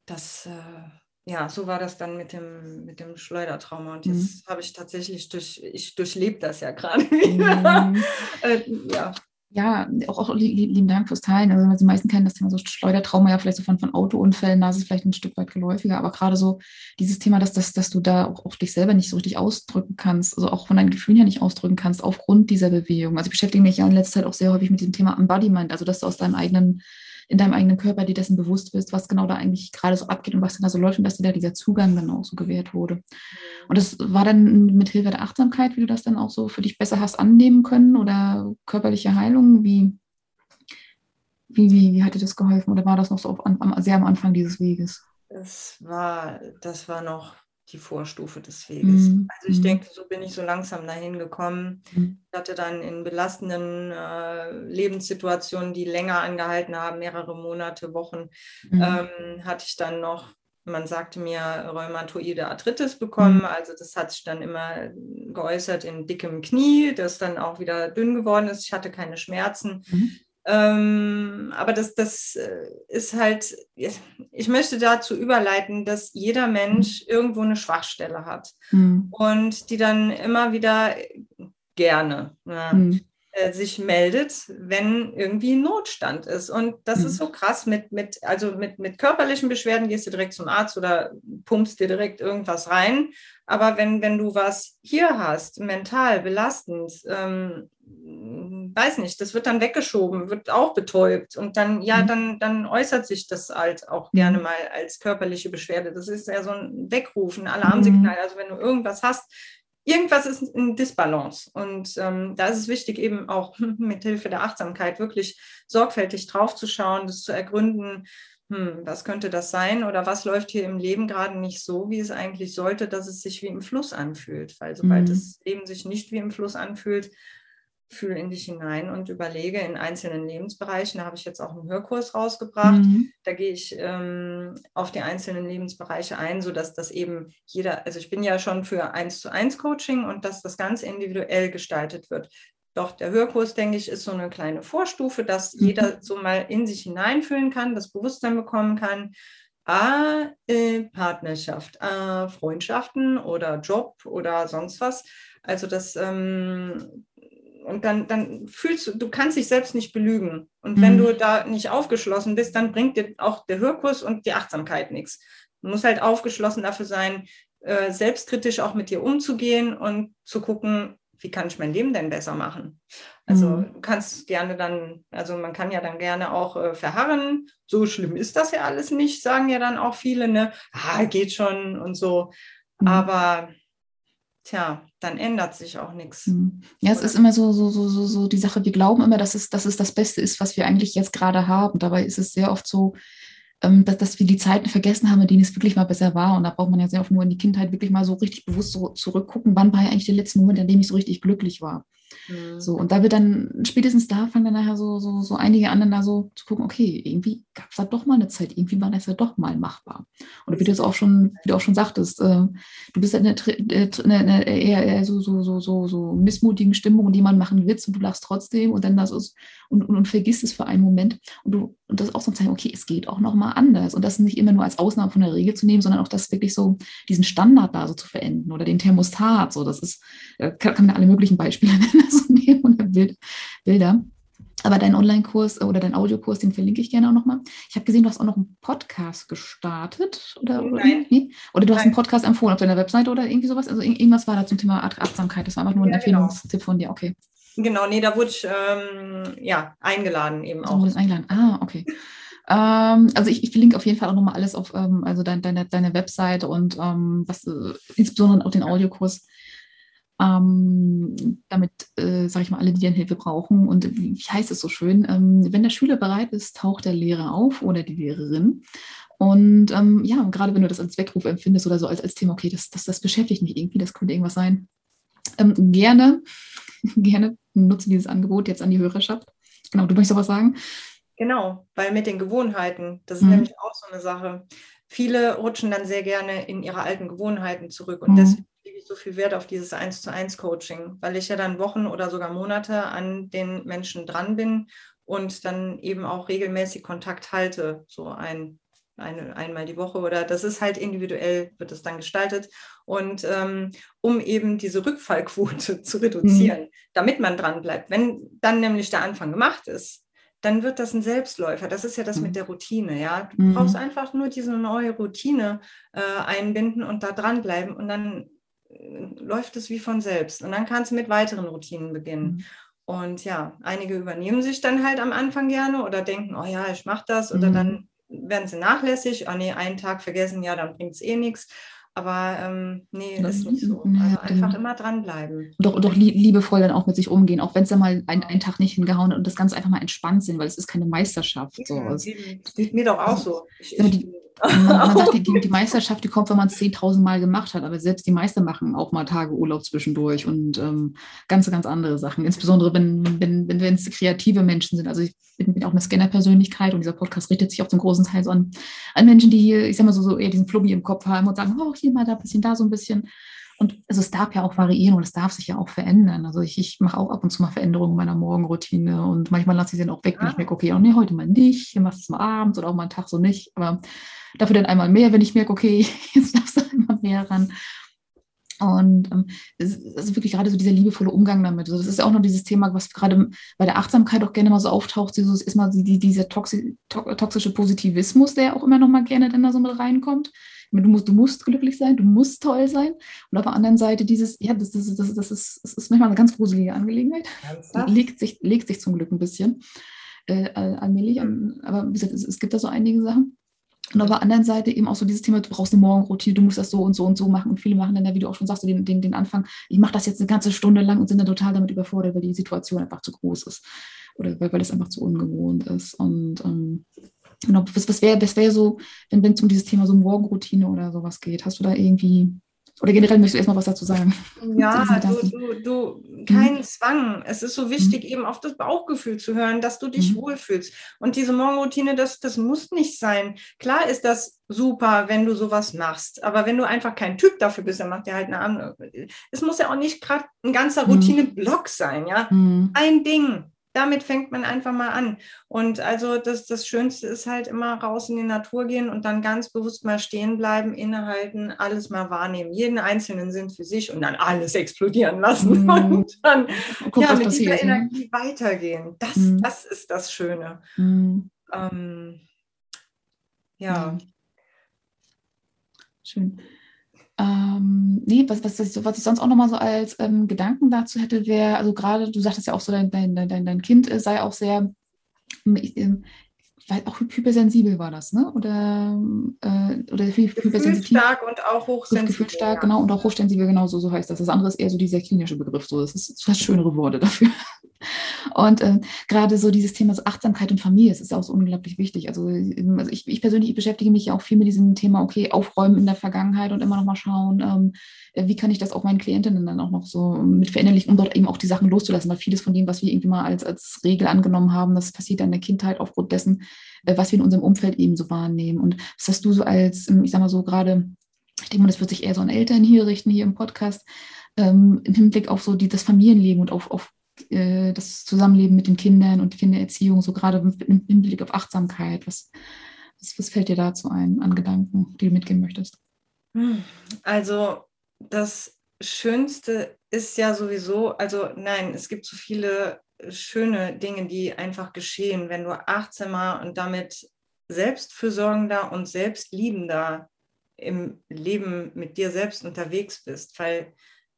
das... Äh, ja, so war das dann mit dem, mit dem Schleudertrauma. Und jetzt mhm. habe ich tatsächlich durch, ich durchlebe das ja gerade. Mhm. äh, ja. Ja, auch, auch lieben Dank fürs Teilen. Also die meisten kennen das Thema so Schleudertrauma ja vielleicht so von, von Autounfällen, da ist es vielleicht ein Stück weit geläufiger, aber gerade so dieses Thema, dass, dass, dass du da auch, auch dich selber nicht so richtig ausdrücken kannst, also auch von deinen Gefühlen her nicht ausdrücken kannst, aufgrund dieser Bewegung. Also ich beschäftige mich ja in letzter Zeit auch sehr häufig mit dem Thema Embodiment, also dass du aus deinem eigenen in deinem eigenen Körper dir dessen bewusst bist, was genau da eigentlich gerade so abgeht und was da so läuft und dass dir da dieser Zugang dann auch so gewährt wurde. Mhm. Und das war dann mit Hilfe der Achtsamkeit, wie du das dann auch so für dich besser hast annehmen können oder körperliche Heilung, wie, wie, wie, wie hat dir das geholfen oder war das noch so auf, am, sehr am Anfang dieses Weges? Das war, das war noch die Vorstufe des Weges. Mhm. Also ich mhm. denke, so bin ich so langsam dahin gekommen. Mhm. Ich hatte dann in belastenden äh, Lebenssituationen, die länger angehalten haben, mehrere Monate, Wochen, mhm. ähm, hatte ich dann noch, man sagte mir, rheumatoide Arthritis bekommen. Mhm. Also das hat sich dann immer geäußert in dickem Knie, das dann auch wieder dünn geworden ist. Ich hatte keine Schmerzen. Ähm, aber das, das äh, ist halt, ich möchte dazu überleiten, dass jeder Mensch irgendwo eine Schwachstelle hat mhm. und die dann immer wieder gerne ja, mhm. Äh, sich meldet, wenn irgendwie Notstand ist. Und das mhm. ist so krass mit, mit, also mit, mit körperlichen Beschwerden gehst du direkt zum Arzt oder pumpst dir direkt irgendwas rein. Aber wenn, wenn du was hier hast, mental belastend, ähm, weiß nicht, das wird dann weggeschoben, wird auch betäubt und dann, ja, mhm. dann, dann äußert sich das halt auch mhm. gerne mal als körperliche Beschwerde. Das ist ja so ein Wegrufen, ein Alarmsignal. Mhm. Also wenn du irgendwas hast, irgendwas ist in Disbalance. Und ähm, da ist es wichtig, eben auch mit Hilfe der Achtsamkeit wirklich sorgfältig draufzuschauen, das zu ergründen, hm, was könnte das sein oder was läuft hier im Leben gerade nicht so, wie es eigentlich sollte, dass es sich wie im Fluss anfühlt. Weil sobald mhm. das Leben sich nicht wie im Fluss anfühlt, fühle in dich hinein und überlege in einzelnen Lebensbereichen. Da habe ich jetzt auch einen Hörkurs rausgebracht. Mhm. Da gehe ich ähm, auf die einzelnen Lebensbereiche ein, sodass das eben jeder, also ich bin ja schon für eins zu eins Coaching und dass das ganz individuell gestaltet wird. Doch der Hörkurs, denke ich, ist so eine kleine Vorstufe, dass mhm. jeder so mal in sich hineinfühlen kann, das Bewusstsein bekommen kann. A, äh, Partnerschaft, A, Freundschaften oder Job oder sonst was. Also das ähm, und dann, dann fühlst du, du kannst dich selbst nicht belügen. Und wenn mhm. du da nicht aufgeschlossen bist, dann bringt dir auch der Hörkurs und die Achtsamkeit nichts. Du musst halt aufgeschlossen dafür sein, äh, selbstkritisch auch mit dir umzugehen und zu gucken, wie kann ich mein Leben denn besser machen? Also mhm. du kannst gerne dann, also man kann ja dann gerne auch äh, verharren. So schlimm ist das ja alles nicht, sagen ja dann auch viele, ne? Ah, geht schon und so. Mhm. Aber tja, dann ändert sich auch nichts. Mhm. Ja, es Oder? ist immer so, so, so, so, so die Sache, wir glauben immer, dass es, dass es das Beste ist, was wir eigentlich jetzt gerade haben. Dabei ist es sehr oft so, ähm, dass, dass wir die Zeiten vergessen haben, in denen es wirklich mal besser war. Und da braucht man ja sehr oft nur in die Kindheit wirklich mal so richtig bewusst so zurückgucken, wann war ja eigentlich der letzte Moment, in dem ich so richtig glücklich war. Mhm. So, und da wird dann, spätestens da fangen dann nachher so, so, so einige anderen da so zu gucken, okay, irgendwie gab es da doch mal eine Zeit, irgendwie war das ja doch mal machbar. Und wie du es auch schon, wie du auch schon sagtest, äh, du bist ja in einer, eher, eher so, so, so, so, so missmutigen Stimmung und jemand macht einen Witz und du lachst trotzdem und dann das ist und, und, und vergisst es für einen Moment und du und das auch so zeigen, okay, es geht auch noch mal anders und das nicht immer nur als Ausnahme von der Regel zu nehmen, sondern auch das wirklich so diesen Standard da so zu verenden oder den Thermostat, so das ist, äh, kann, kann man alle möglichen Beispiele nennen, so nehmen oder Bild, Bilder. Aber dein Online-Kurs oder dein Audiokurs, den verlinke ich gerne auch nochmal. Ich habe gesehen, du hast auch noch einen Podcast gestartet. Oder, Nein. Oder, oder du hast einen Podcast empfohlen auf deiner Webseite oder irgendwie sowas. Also irgendwas war da zum Thema Achtsamkeit. Das war einfach nur ein ja, genau. Empfehlungstipp genau. von dir. Okay. Genau, nee, da wurde ich ähm, ja, eingeladen eben auch. So, eingeladen. Ah, okay. Ähm, also ich, ich verlinke auf jeden Fall auch nochmal alles auf ähm, also dein, deine, deine Webseite und ähm, was äh, insbesondere auch den Audiokurs. Ähm, damit, äh, sage ich mal, alle, die dann Hilfe brauchen. Und wie heißt es so schön? Ähm, wenn der Schüler bereit ist, taucht der Lehrer auf oder die Lehrerin. Und ähm, ja, gerade wenn du das als Weckruf empfindest oder so als, als Thema, okay, das, das, das beschäftigt mich irgendwie, das könnte irgendwas sein, ähm, gerne, gerne nutze dieses Angebot jetzt an die Hörerschaft. Genau, du möchtest auch was sagen? Genau, weil mit den Gewohnheiten, das ist mhm. nämlich auch so eine Sache. Viele rutschen dann sehr gerne in ihre alten Gewohnheiten zurück und mhm. deswegen lege ich so viel Wert auf dieses 1 zu 1 Coaching, weil ich ja dann Wochen oder sogar Monate an den Menschen dran bin und dann eben auch regelmäßig Kontakt halte, so ein eine, einmal die Woche oder das ist halt individuell, wird es dann gestaltet. Und ähm, um eben diese Rückfallquote zu reduzieren, mhm. damit man dran bleibt. Wenn dann nämlich der Anfang gemacht ist, dann wird das ein Selbstläufer. Das ist ja das mhm. mit der Routine, ja. Du mhm. brauchst einfach nur diese neue Routine äh, einbinden und da dranbleiben und dann läuft es wie von selbst. Und dann kannst du mit weiteren Routinen beginnen. Mhm. Und ja, einige übernehmen sich dann halt am Anfang gerne oder denken, oh ja, ich mache das oder dann mhm werden sie nachlässig, oh nee, einen Tag vergessen, ja, dann bringt es eh nichts. Aber ähm, nee, das ist nicht so. Also einfach immer dranbleiben. Doch, doch liebevoll dann auch mit sich umgehen, auch wenn es dann mal ein, einen Tag nicht hingehauen hat und das Ganze einfach mal entspannt sind, weil es ist keine Meisterschaft. So. Das sieht mir doch auch so. Ich, ich, man sagt, die, die, Meisterschaft, die kommt, wenn man es 10.000 Mal gemacht hat, aber selbst die Meister machen auch mal Tage Urlaub zwischendurch und ähm, ganz, ganz andere Sachen. Insbesondere, wenn, wenn, wenn es kreative Menschen sind. Also ich bin, bin auch eine Scanner-Persönlichkeit und dieser Podcast richtet sich auch zum großen Teil so an, an Menschen, die hier, ich sag mal so, so eher diesen Flubby im Kopf haben und sagen, oh, hier mal da ein bisschen, da so ein bisschen. Und also es darf ja auch variieren und es darf sich ja auch verändern. Also ich, ich mache auch ab und zu mal Veränderungen meiner Morgenroutine und manchmal lasse ich sie dann auch weg, wenn ich merke, okay, oh nee, heute mal nicht, hier machst du es mal abends oder auch mal einen Tag so nicht. Aber dafür dann einmal mehr, wenn ich merke, okay, jetzt darfst du einmal mehr ran. Und ähm, es ist wirklich gerade so dieser liebevolle Umgang damit. Also das ist auch noch dieses Thema, was gerade bei der Achtsamkeit auch gerne mal so auftaucht, dieses, ist mal die, dieser toxi toxische Positivismus, der auch immer noch mal gerne dann da so mit reinkommt. Du musst, du musst glücklich sein, du musst toll sein. Und auf der anderen Seite dieses, ja, das, das, das, das, ist, das ist manchmal eine ganz gruselige Angelegenheit. Legt sich, legt sich zum Glück ein bisschen äh, allmählich. An, aber wie gesagt, es, es gibt da so einige Sachen. Und auf der anderen Seite eben auch so dieses Thema, du brauchst eine Morgenroutine, du musst das so und so und so machen. Und viele machen dann, wie du auch schon sagst, den, den, den Anfang, ich mache das jetzt eine ganze Stunde lang und sind dann total damit überfordert, weil die Situation einfach zu groß ist. Oder weil, weil es einfach zu ungewohnt ist. Und ähm, genau, was, was wäre wär so, wenn es um dieses Thema so Morgenroutine oder sowas geht? Hast du da irgendwie oder generell möchtest du erstmal was dazu sagen? Ja, du, du, du, kein mhm. Zwang. Es ist so wichtig, mhm. eben auf das Bauchgefühl zu hören, dass du dich mhm. wohlfühlst. Und diese Morgenroutine, das, das muss nicht sein. Klar ist das super, wenn du sowas machst. Aber wenn du einfach kein Typ dafür bist, dann macht dir halt eine andere. Es muss ja auch nicht gerade ein ganzer mhm. Routine-Block sein, ja. Mhm. Ein Ding damit fängt man einfach mal an. Und also das, das Schönste ist halt immer raus in die Natur gehen und dann ganz bewusst mal stehen bleiben, innehalten, alles mal wahrnehmen, jeden einzelnen Sinn für sich und dann alles explodieren lassen mm. und dann ja, mit dieser ne? Energie weitergehen. Das, mm. das ist das Schöne. Mm. Ähm, ja. Schön. Ähm, nee, was, was, was ich sonst auch nochmal so als ähm, Gedanken dazu hätte, wäre, also gerade, du sagtest ja auch so, dein, dein, dein, dein Kind sei auch sehr, ähm, weil auch hypersensibel war das, ne? Oder, äh, oder hypersensitiv. stark und auch hochsensibel. Gefühlsstark, ja. genau, und auch hochsensibel, genau so, so heißt das. Das andere ist eher so dieser klinische Begriff, so, das ist fast schönere Worte dafür. Und äh, gerade so dieses Thema so Achtsamkeit und Familie, das ist auch so unglaublich wichtig. Also, ähm, also ich, ich, persönlich ich beschäftige mich ja auch viel mit diesem Thema, okay, aufräumen in der Vergangenheit und immer noch mal schauen, ähm, äh, wie kann ich das auch meinen Klientinnen dann auch noch so mit verinnerlichen, um dort eben auch die Sachen loszulassen, weil vieles von dem, was wir irgendwie mal als, als Regel angenommen haben, das passiert dann in der Kindheit aufgrund dessen, äh, was wir in unserem Umfeld eben so wahrnehmen. Und was hast du so als, ähm, ich sag mal so gerade, ich denke mal, das wird sich eher so an Eltern hier richten, hier im Podcast, ähm, im Hinblick auf so die, das Familienleben und auf, auf äh, das Zusammenleben mit den Kindern und Kindererziehung, so gerade im Hinblick auf Achtsamkeit. Was, was, was fällt dir dazu ein an Gedanken, die du mitgeben möchtest? Hm, also das Schönste ist ja sowieso, also nein, es gibt so viele schöne Dinge, die einfach geschehen, wenn du achtsamer und damit selbstfürsorgender und selbstliebender im Leben mit dir selbst unterwegs bist, weil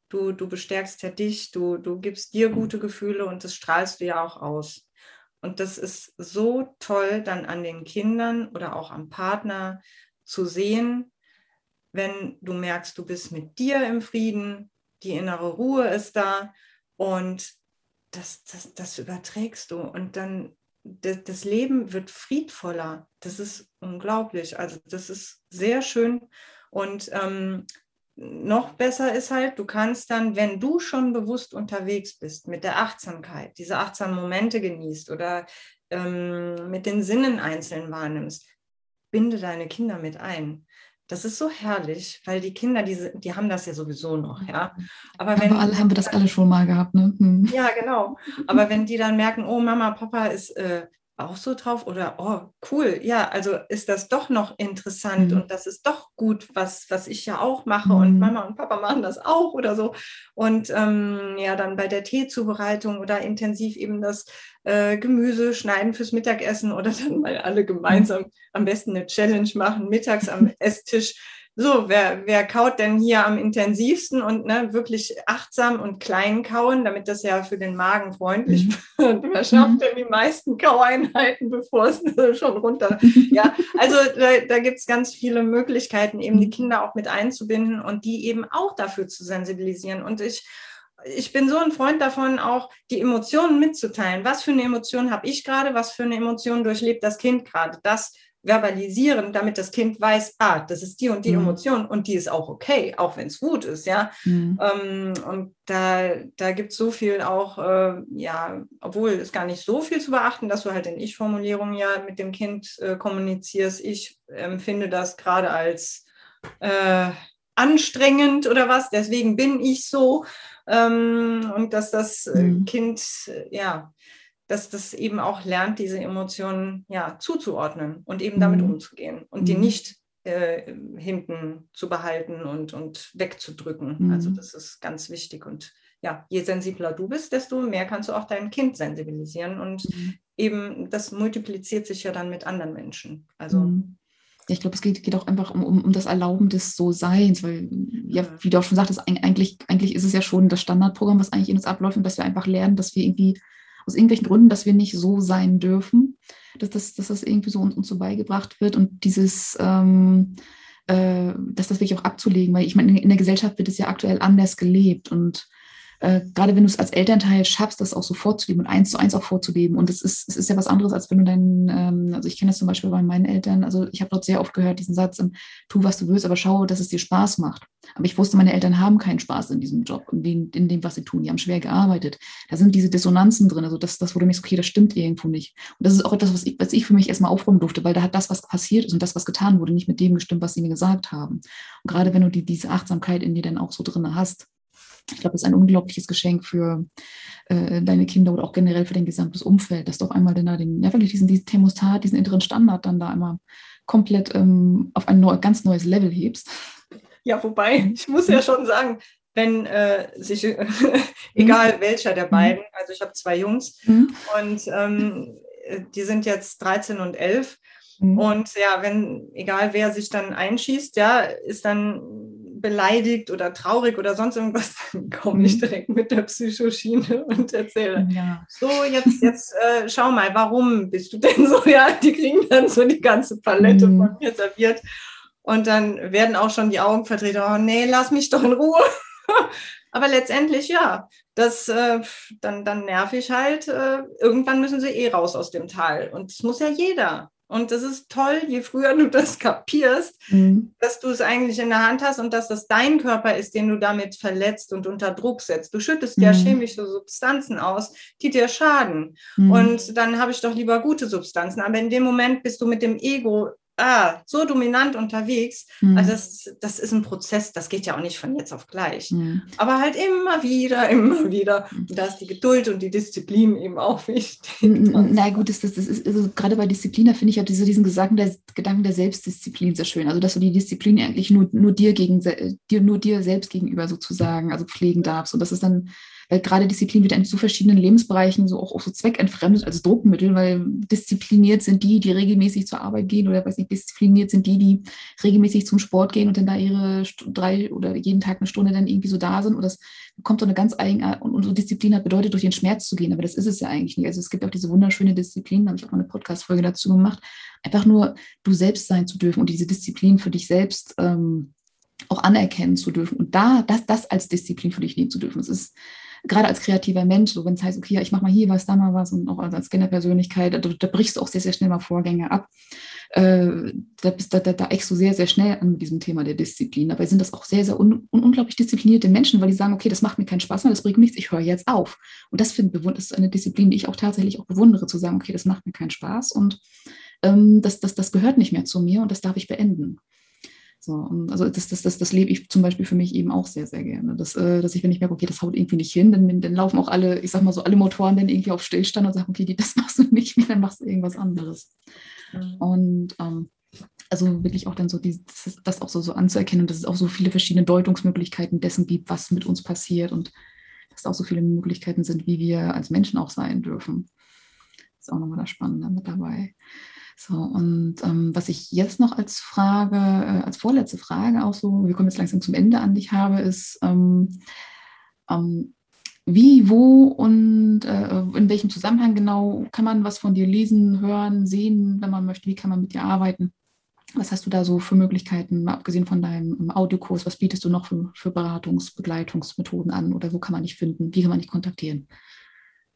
du, du bestärkst ja dich, du, du gibst dir gute Gefühle und das strahlst du ja auch aus. Und das ist so toll, dann an den Kindern oder auch am Partner zu sehen, wenn du merkst, du bist mit dir im Frieden, die innere Ruhe ist da und das, das, das überträgst du. Und dann das Leben wird friedvoller. Das ist unglaublich. Also das ist sehr schön. Und ähm, noch besser ist halt, du kannst dann, wenn du schon bewusst unterwegs bist mit der Achtsamkeit, diese achtsamen Momente genießt oder ähm, mit den Sinnen einzeln wahrnimmst, binde deine Kinder mit ein. Das ist so herrlich, weil die Kinder, die, die haben das ja sowieso noch, ja. Aber wenn alle haben wir das alle schon mal gehabt, ne? Hm. Ja, genau. Aber wenn die dann merken, oh, Mama, Papa ist äh, auch so drauf oder oh, cool, ja, also ist das doch noch interessant mhm. und das ist doch gut, was, was ich ja auch mache mhm. und Mama und Papa machen das auch oder so. Und ähm, ja, dann bei der Teezubereitung oder intensiv eben das äh, Gemüse schneiden fürs Mittagessen oder dann mal alle gemeinsam am besten eine Challenge machen, mittags am Esstisch so, wer, wer kaut denn hier am intensivsten und ne, wirklich achtsam und klein kauen, damit das ja für den Magen freundlich mhm. wird? Wer schafft mhm. denn die meisten Kaueinheiten, bevor es schon runter? ja, also da, da gibt es ganz viele Möglichkeiten, eben die Kinder auch mit einzubinden und die eben auch dafür zu sensibilisieren. Und ich ich bin so ein Freund davon, auch die Emotionen mitzuteilen. Was für eine Emotion habe ich gerade? Was für eine Emotion durchlebt das Kind gerade? Das verbalisieren, damit das Kind weiß, ah, das ist die und die mhm. Emotion und die ist auch okay, auch wenn es Wut ist, ja. Mhm. Ähm, und da, da gibt es so viel auch, äh, ja, obwohl es gar nicht so viel zu beachten, dass du halt in Ich-Formulierungen ja mit dem Kind äh, kommunizierst. Ich empfinde das gerade als äh, anstrengend oder was, deswegen bin ich so. Ähm, und dass das äh, mhm. Kind, äh, ja, dass das eben auch lernt, diese Emotionen ja zuzuordnen und eben damit mhm. umzugehen und mhm. die nicht äh, hinten zu behalten und, und wegzudrücken. Mhm. Also das ist ganz wichtig. Und ja, je sensibler du bist, desto mehr kannst du auch dein Kind sensibilisieren. Und mhm. eben das multipliziert sich ja dann mit anderen Menschen. Also mhm. ich glaube, es geht, geht auch einfach um, um, um das Erlauben des So-Seins, weil, ja, wie du auch schon sagtest, eigentlich, eigentlich ist es ja schon das Standardprogramm, was eigentlich in uns abläuft und dass wir einfach lernen, dass wir irgendwie aus irgendwelchen Gründen, dass wir nicht so sein dürfen, dass das, dass das irgendwie so uns, uns so beigebracht wird und dieses, ähm, äh, dass das wirklich auch abzulegen, weil ich meine, in, in der Gesellschaft wird es ja aktuell anders gelebt und äh, gerade wenn du es als Elternteil schaffst, das auch so vorzuleben und eins zu eins auch vorzuleben. Und es ist, es ist ja was anderes, als wenn du deinen, ähm, also ich kenne das zum Beispiel bei meinen Eltern, also ich habe dort sehr oft gehört, diesen Satz, ähm, tu, was du willst, aber schau, dass es dir Spaß macht. Aber ich wusste, meine Eltern haben keinen Spaß in diesem Job, in dem, in dem was sie tun. Die haben schwer gearbeitet. Da sind diese Dissonanzen drin. Also das, das wo du merkst, okay, das stimmt irgendwo nicht. Und das ist auch etwas, was ich, was ich für mich erstmal aufräumen durfte, weil da hat das, was passiert ist und das, was getan wurde, nicht mit dem gestimmt, was sie mir gesagt haben. Und gerade wenn du die, diese Achtsamkeit in dir dann auch so drin hast, ich glaube, das ist ein unglaubliches Geschenk für äh, deine Kinder oder auch generell für dein gesamtes Umfeld, dass du auf einmal dann da den, ja, wirklich diesen, diesen Thermostat, diesen inneren Standard dann da einmal komplett ähm, auf ein neu, ganz neues Level hebst. Ja, wobei, ich muss ja schon sagen, wenn äh, sich, äh, egal mhm. welcher der beiden, also ich habe zwei Jungs mhm. und ähm, die sind jetzt 13 und 11. Mhm. Und ja, wenn, egal wer sich dann einschießt, ja, ist dann beleidigt oder traurig oder sonst irgendwas, dann komme ich mhm. direkt mit der Psychoschiene und erzähle. Ja. So, jetzt, jetzt äh, schau mal, warum bist du denn so? Ja, die kriegen dann so die ganze Palette mhm. von mir serviert. Und dann werden auch schon die Augen verdreht, oh nee, lass mich doch in Ruhe. Aber letztendlich, ja, das, äh, dann, dann nerv ich halt. Äh, irgendwann müssen sie eh raus aus dem Tal. Und das muss ja jeder. Und das ist toll, je früher du das kapierst, mhm. dass du es eigentlich in der Hand hast und dass das dein Körper ist, den du damit verletzt und unter Druck setzt. Du schüttest mhm. ja chemische Substanzen aus, die dir schaden. Mhm. Und dann habe ich doch lieber gute Substanzen. Aber in dem Moment bist du mit dem Ego ah, so dominant unterwegs. Mhm. Also das, das ist ein Prozess, das geht ja auch nicht von jetzt auf gleich. Mhm. Aber halt immer wieder, immer wieder. Und da ist die Geduld und die Disziplin eben auch wichtig. Na gut, das, das, das ist also gerade bei Disziplin, da finde ich ja diese, diesen Gedanken der, Gedanken der Selbstdisziplin sehr schön. Also dass du die Disziplin eigentlich nur, nur dir gegen dir, nur dir selbst gegenüber sozusagen, also pflegen darfst. Und das ist dann weil gerade Disziplin wird in so verschiedenen Lebensbereichen so auch, auch so zweckentfremdet als Druckmittel, weil diszipliniert sind die, die regelmäßig zur Arbeit gehen oder weiß nicht, diszipliniert sind die, die regelmäßig zum Sport gehen und dann da ihre drei oder jeden Tag eine Stunde dann irgendwie so da sind. Und das bekommt so eine ganz eigene, und, so Disziplin hat bedeutet, durch den Schmerz zu gehen, aber das ist es ja eigentlich nicht. Also es gibt auch diese wunderschöne Disziplin, da habe ich auch mal eine Podcast-Folge dazu gemacht, einfach nur du selbst sein zu dürfen und diese Disziplin für dich selbst ähm, auch anerkennen zu dürfen und da das, das als Disziplin für dich nehmen zu dürfen. Es ist gerade als kreativer Mensch, so wenn es heißt, okay, ich mache mal hier was, da mal was und auch als Scanner-Persönlichkeit, da, da, brichst du auch sehr, sehr schnell mal Vorgänge ab. Äh, da, bist, da, da, da eckst du sehr, sehr schnell an diesem Thema der Disziplin. Dabei sind das auch sehr, sehr un, un, unglaublich disziplinierte Menschen, weil die sagen, okay, das macht mir keinen Spaß mehr, das bringt nichts, ich höre jetzt auf. Und das, find, das ist eine Disziplin, die ich auch tatsächlich auch bewundere, zu sagen, okay, das macht mir keinen Spaß und ähm, das, das, das gehört nicht mehr zu mir und das darf ich beenden. So, also das, das, das, das lebe ich zum Beispiel für mich eben auch sehr, sehr gerne. Dass, äh, dass ich, wenn ich merke, okay, das haut irgendwie nicht hin, dann, dann laufen auch alle, ich sag mal so, alle Motoren dann irgendwie auf Stillstand und sagen, okay, das machst du nicht mehr, dann machst du irgendwas anderes. Mhm. Und ähm, also wirklich auch dann so die, das, auch so, so anzuerkennen, dass es auch so viele verschiedene Deutungsmöglichkeiten dessen gibt, was mit uns passiert und dass da auch so viele Möglichkeiten sind, wie wir als Menschen auch sein dürfen. Das ist auch nochmal das Spannende mit dabei. So, und ähm, was ich jetzt noch als Frage, äh, als vorletzte Frage auch so, wir kommen jetzt langsam zum Ende an dich habe, ist, ähm, ähm, wie, wo und äh, in welchem Zusammenhang genau kann man was von dir lesen, hören, sehen, wenn man möchte? Wie kann man mit dir arbeiten? Was hast du da so für Möglichkeiten, mal abgesehen von deinem ähm, Audiokurs? Was bietest du noch für, für Beratungs-, Begleitungsmethoden an oder wo kann man dich finden? Wie kann man dich kontaktieren?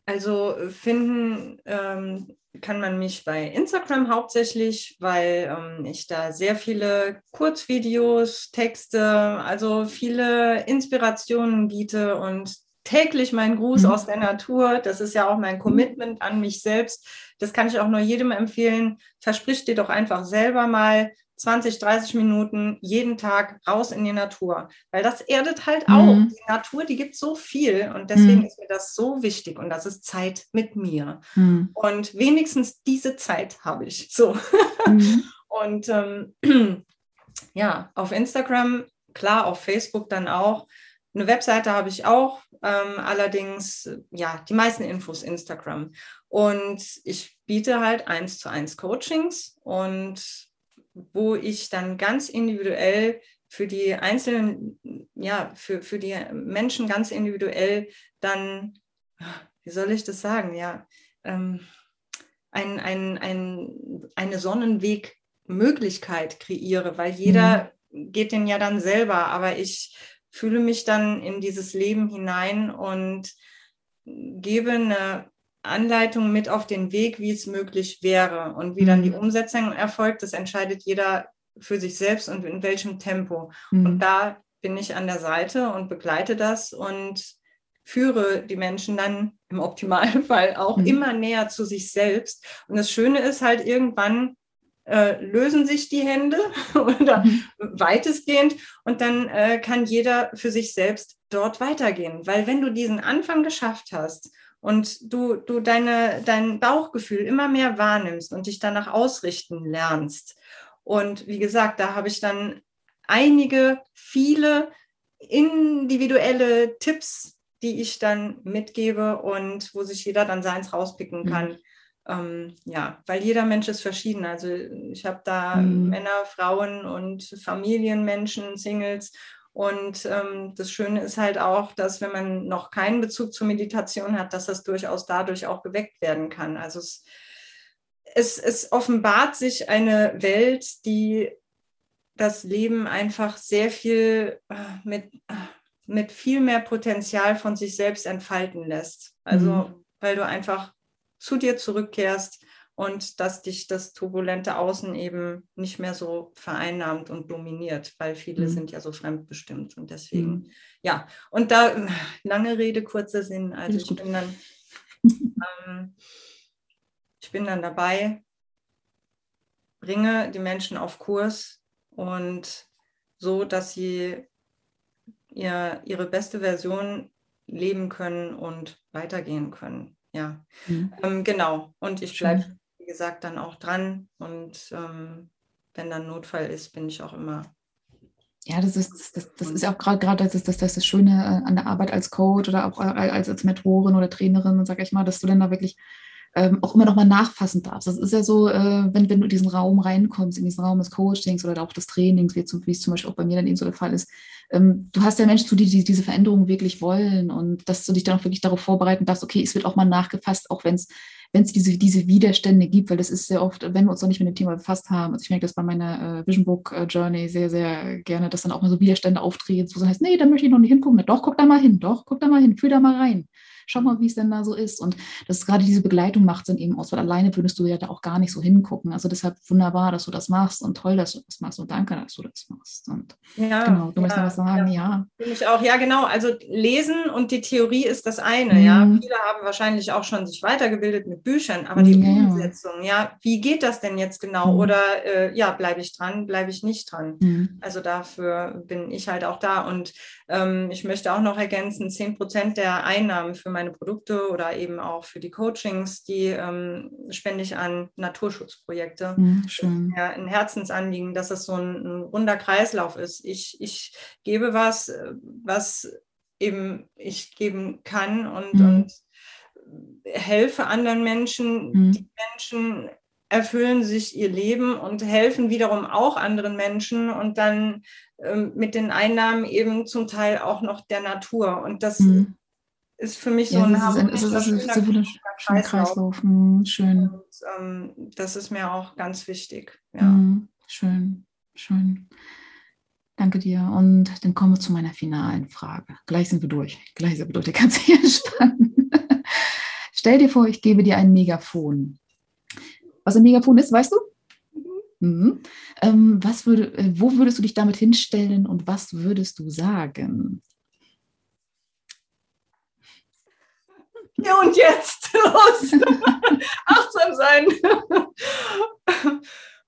Also finden ähm, kann man mich bei Instagram hauptsächlich, weil ähm, ich da sehr viele Kurzvideos, Texte, also viele Inspirationen biete und täglich meinen Gruß mhm. aus der Natur. Das ist ja auch mein mhm. Commitment an mich selbst. Das kann ich auch nur jedem empfehlen. Versprich dir doch einfach selber mal 20, 30 Minuten jeden Tag raus in die Natur, weil das erdet halt mhm. auch. Die Natur, die gibt so viel und deswegen mhm. ist mir das so wichtig und das ist Zeit mit mir. Mhm. Und wenigstens diese Zeit habe ich. So. Mhm. und ähm, ja, auf Instagram, klar, auf Facebook dann auch. Eine Webseite habe ich auch, ähm, allerdings, ja, die meisten Infos Instagram. Und ich biete halt eins zu eins Coachings und wo ich dann ganz individuell für die einzelnen, ja, für, für die Menschen ganz individuell dann, wie soll ich das sagen, ja, ähm, ein, ein, ein, eine Sonnenwegmöglichkeit kreiere, weil jeder mhm. geht den ja dann selber, aber ich fühle mich dann in dieses Leben hinein und gebe eine Anleitung mit auf den Weg, wie es möglich wäre. Und wie dann die mhm. Umsetzung erfolgt, das entscheidet jeder für sich selbst und in welchem Tempo. Mhm. Und da bin ich an der Seite und begleite das und führe die Menschen dann im Optimalfall auch mhm. immer näher zu sich selbst. Und das Schöne ist halt irgendwann, äh, lösen sich die Hände oder mhm. weitestgehend und dann äh, kann jeder für sich selbst dort weitergehen. Weil wenn du diesen Anfang geschafft hast und du, du deine, dein Bauchgefühl immer mehr wahrnimmst und dich danach ausrichten lernst. Und wie gesagt, da habe ich dann einige, viele individuelle Tipps, die ich dann mitgebe und wo sich jeder dann seins rauspicken mhm. kann. Mhm. Ähm, ja, weil jeder Mensch ist verschieden. Also ich habe da mhm. Männer, Frauen und Familienmenschen, Singles und ähm, das Schöne ist halt auch, dass wenn man noch keinen Bezug zur Meditation hat, dass das durchaus dadurch auch geweckt werden kann. Also es, es, es offenbart sich eine Welt, die das Leben einfach sehr viel äh, mit, äh, mit viel mehr Potenzial von sich selbst entfalten lässt. Also mhm. weil du einfach zu dir zurückkehrst und dass dich das turbulente Außen eben nicht mehr so vereinnahmt und dominiert, weil viele mhm. sind ja so fremdbestimmt und deswegen, mhm. ja, und da lange Rede, kurzer Sinn, also ich bin dann, ähm, ich bin dann dabei, bringe die Menschen auf Kurs und so, dass sie ihr, ihre beste Version leben können und weitergehen können. Ja, mhm. ähm, genau. Und ich bleibe gesagt, dann auch dran. Und ähm, wenn dann Notfall ist, bin ich auch immer ja, das ist, das, das ist auch gerade gerade das, das, das, das Schöne äh, an der Arbeit als Coach oder auch äh, als, als Mentorin oder Trainerin, sage ich mal, dass du dann da wirklich ähm, auch immer noch mal nachfassen darfst. Das ist ja so, äh, wenn, wenn du in diesen Raum reinkommst, in diesen Raum des Coachings oder auch des Trainings, wie, zum, wie es zum Beispiel auch bei mir dann eben so der Fall ist, ähm, du hast ja Menschen, die, die diese Veränderungen wirklich wollen und dass du dich dann auch wirklich darauf vorbereiten darfst, okay, es wird auch mal nachgefasst, auch wenn es wenn es diese, diese Widerstände gibt, weil das ist sehr oft, wenn wir uns noch nicht mit dem Thema befasst haben, also ich merke das bei meiner äh, Vision Book äh, Journey sehr, sehr gerne, dass dann auch mal so Widerstände auftreten, wo es heißt, nee, da möchte ich noch nicht hingucken. Doch, guck da mal hin, doch, guck da mal hin, fühl da mal rein schau mal, wie es denn da so ist. Und das gerade diese Begleitung macht dann eben aus, weil alleine würdest du ja da auch gar nicht so hingucken. Also deshalb wunderbar, dass du das machst und toll, dass du das machst und danke, dass du das machst. Und ja, genau, du ja, musst noch was sagen, ja. ja. ich auch, ja genau. Also lesen und die Theorie ist das eine, mhm. ja. Viele haben wahrscheinlich auch schon sich weitergebildet mit Büchern, aber die ja, Umsetzung, ja, wie geht das denn jetzt genau? Mhm. Oder äh, ja, bleibe ich dran, bleibe ich nicht dran? Mhm. Also dafür bin ich halt auch da. Und ich möchte auch noch ergänzen, 10 Prozent der Einnahmen für meine Produkte oder eben auch für die Coachings, die ähm, spende ich an Naturschutzprojekte. Mhm, schön. Ja, ein Herzensanliegen, dass es so ein, ein runder Kreislauf ist. Ich, ich gebe was, was eben ich geben kann und, mhm. und helfe anderen Menschen. Mhm. Die Menschen erfüllen sich ihr Leben und helfen wiederum auch anderen Menschen und dann ähm, mit den Einnahmen eben zum Teil auch noch der Natur. Und das mhm. ist für mich ja, so ein harmonischer, ist, ist, schöner Kreislauf. Kreislauf. Mhm, schön. Und, ähm, das ist mir auch ganz wichtig. Ja. Mhm, schön, schön. Danke dir. Und dann kommen wir zu meiner finalen Frage. Gleich sind wir durch. Gleich sind wir durch. Der du hier entspannen. Stell dir vor, ich gebe dir ein Megafon. Was ein Megafon ist, weißt du? Mhm. Ähm, was würde, äh, wo würdest du dich damit hinstellen und was würdest du sagen? Ja, und jetzt los. Achtsam sein.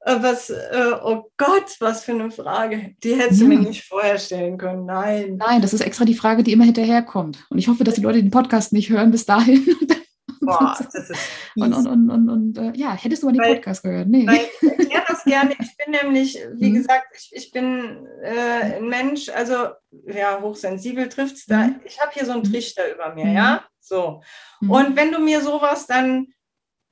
Äh, was, äh, oh Gott, was für eine Frage. Die hättest ja. du mir nicht vorher stellen können. Nein. Nein, das ist extra die Frage, die immer hinterherkommt. Und ich hoffe, dass die Leute den Podcast nicht hören bis dahin. Boah, das ist und, und, und, und, und äh, ja, hättest du mal den weil, Podcast gehört? Nee. Weil ich erkläre das gerne. Ich bin nämlich, wie mhm. gesagt, ich, ich bin äh, ein Mensch, also ja, hochsensibel trifft es da. Mhm. Ich habe hier so einen mhm. Trichter über mir, mhm. ja? So. Mhm. Und wenn du mir sowas dann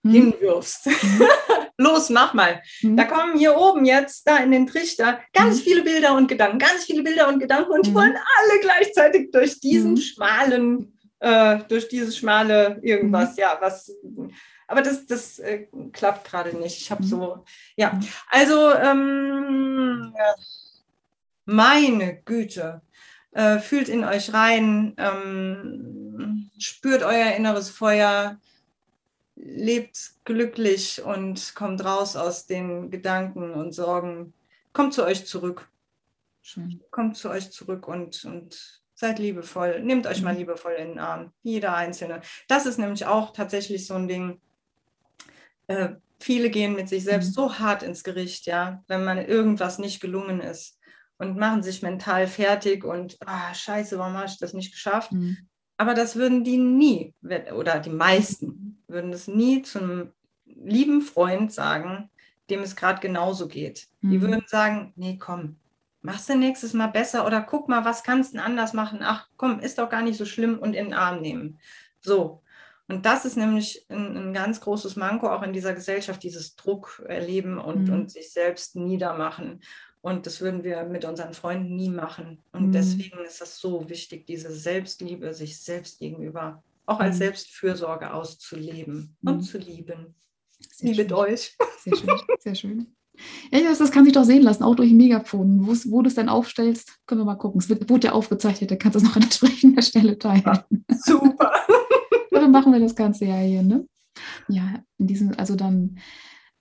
mhm. hinwirfst, los, mach mal. Da kommen hier oben jetzt, da in den Trichter, ganz viele Bilder und Gedanken, ganz viele Bilder und Gedanken und wollen alle gleichzeitig durch diesen schmalen äh, durch dieses schmale irgendwas, mhm. ja, was. Aber das, das äh, klappt gerade nicht. Ich habe mhm. so, ja. Also, ähm, meine Güte, äh, fühlt in euch rein, ähm, spürt euer inneres Feuer, lebt glücklich und kommt raus aus den Gedanken und Sorgen. Kommt zu euch zurück. Schön. Kommt zu euch zurück und, und Seid liebevoll, nehmt euch mal mhm. liebevoll in den Arm, jeder Einzelne. Das ist nämlich auch tatsächlich so ein Ding. Äh, viele gehen mit sich selbst mhm. so hart ins Gericht, ja, wenn man irgendwas nicht gelungen ist und machen sich mental fertig und ah, scheiße, warum habe ich das nicht geschafft? Mhm. Aber das würden die nie, oder die meisten würden es nie zu einem lieben Freund sagen, dem es gerade genauso geht. Mhm. Die würden sagen, nee, komm, machst du nächstes Mal besser oder guck mal, was kannst du anders machen? Ach komm, ist doch gar nicht so schlimm und in den Arm nehmen. So. Und das ist nämlich ein, ein ganz großes Manko auch in dieser Gesellschaft, dieses Druck erleben und, mhm. und sich selbst niedermachen. Und das würden wir mit unseren Freunden nie machen. Und mhm. deswegen ist es so wichtig, diese Selbstliebe sich selbst gegenüber auch als mhm. Selbstfürsorge auszuleben und mhm. zu lieben. Sehr Liebet schön. euch. Sehr schön, sehr schön. Ja, das kann sich doch sehen lassen, auch durch ein Megafon. Wo du es dann aufstellst, können wir mal gucken. Es wird, wurde ja aufgezeichnet, dann kannst du es noch an entsprechender Stelle teilen. Ja, super. dann machen wir das Ganze ja hier, ne? Ja, in diesem, also dann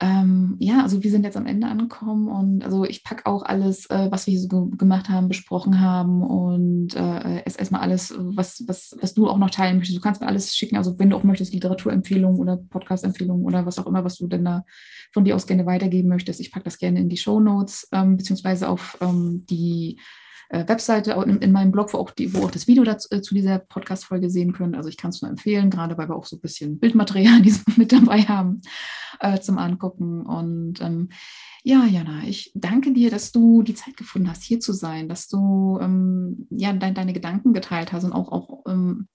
ähm, ja, also wir sind jetzt am Ende angekommen und also ich packe auch alles, äh, was wir hier so gemacht haben, besprochen haben und äh, es erstmal alles, was, was, was du auch noch teilen möchtest. Du kannst mir alles schicken, also wenn du auch möchtest, Literaturempfehlungen oder Podcast-Empfehlungen oder was auch immer, was du denn da von dir aus gerne weitergeben möchtest. Ich packe das gerne in die Show Notes, ähm, beziehungsweise auf ähm, die äh, Webseite in, in, meinem Blog, wo auch, die, wo auch das Video dazu, äh, zu dieser Podcast-Folge sehen können. Also ich kann es nur empfehlen, gerade weil wir auch so ein bisschen Bildmaterial mit dabei haben äh, zum Angucken. Und ähm, ja, Jana, ich danke dir, dass du die Zeit gefunden hast, hier zu sein, dass du ähm, ja, dein, deine Gedanken geteilt hast und auch, auch ähm,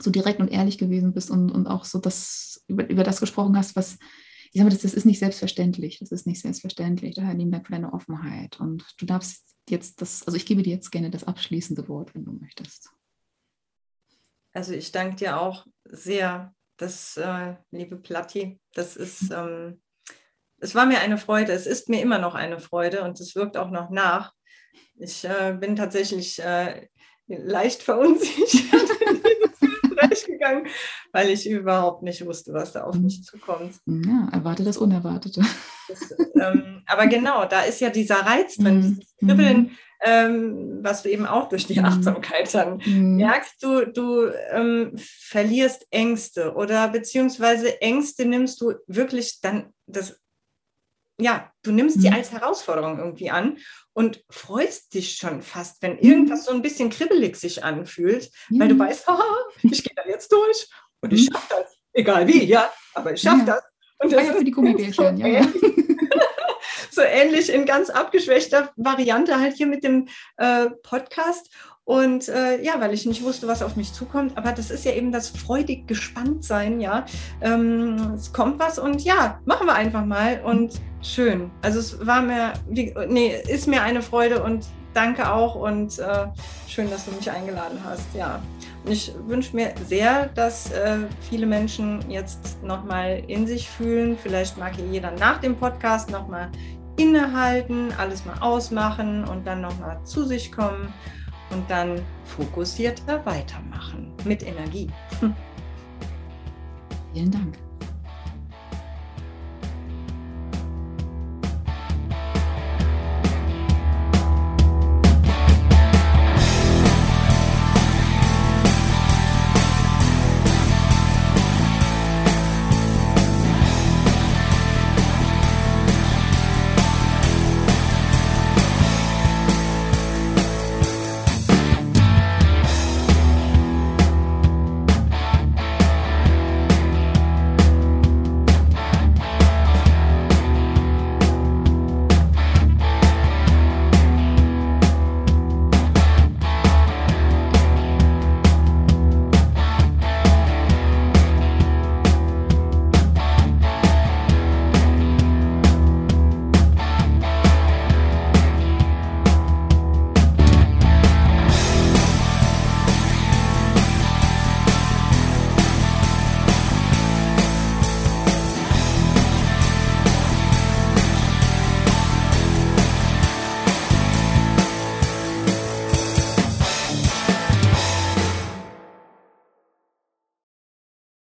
so direkt und ehrlich gewesen bist und, und auch so das, über, über das gesprochen hast, was ich sage mal, das, das ist nicht selbstverständlich. Das ist nicht selbstverständlich. Daher lieben Dank für deine Offenheit. Und du darfst jetzt das, also ich gebe dir jetzt gerne das abschließende Wort, wenn du möchtest. Also ich danke dir auch sehr, das, äh, liebe Platti. Das ist, ähm, es war mir eine Freude. Es ist mir immer noch eine Freude und es wirkt auch noch nach. Ich äh, bin tatsächlich äh, leicht verunsichert gegangen, weil ich überhaupt nicht wusste, was da auf mich mhm. zukommt. Ja, erwarte das Unerwartete. Das, ähm, aber genau, da ist ja dieser Reiz drin, mhm. dieses Kribbeln, ähm, was du eben auch durch die mhm. Achtsamkeit dann merkst. Du, du ähm, verlierst Ängste oder beziehungsweise Ängste nimmst du wirklich dann das ja, du nimmst mhm. die als Herausforderung irgendwie an und freust dich schon fast, wenn irgendwas so ein bisschen kribbelig sich anfühlt, mhm. weil du weißt, haha, ich gehe da jetzt durch und ich mhm. schaffe das. Egal wie, ja, aber ich schaffe ja. das. Und das ja, für die Gummibärchen, so ja, ja. so ähnlich in ganz abgeschwächter Variante halt hier mit dem äh, Podcast. Und äh, ja, weil ich nicht wusste, was auf mich zukommt. Aber das ist ja eben das freudig gespannt sein, ja. Ähm, es kommt was und ja, machen wir einfach mal. Und schön. Also es war mir, wie, nee, ist mir eine Freude und danke auch und äh, schön, dass du mich eingeladen hast. Ja. Und ich wünsche mir sehr, dass äh, viele Menschen jetzt nochmal in sich fühlen. Vielleicht mag hier jeder nach dem Podcast nochmal innehalten, alles mal ausmachen und dann nochmal zu sich kommen und dann fokussierter weitermachen mit Energie. Vielen Dank.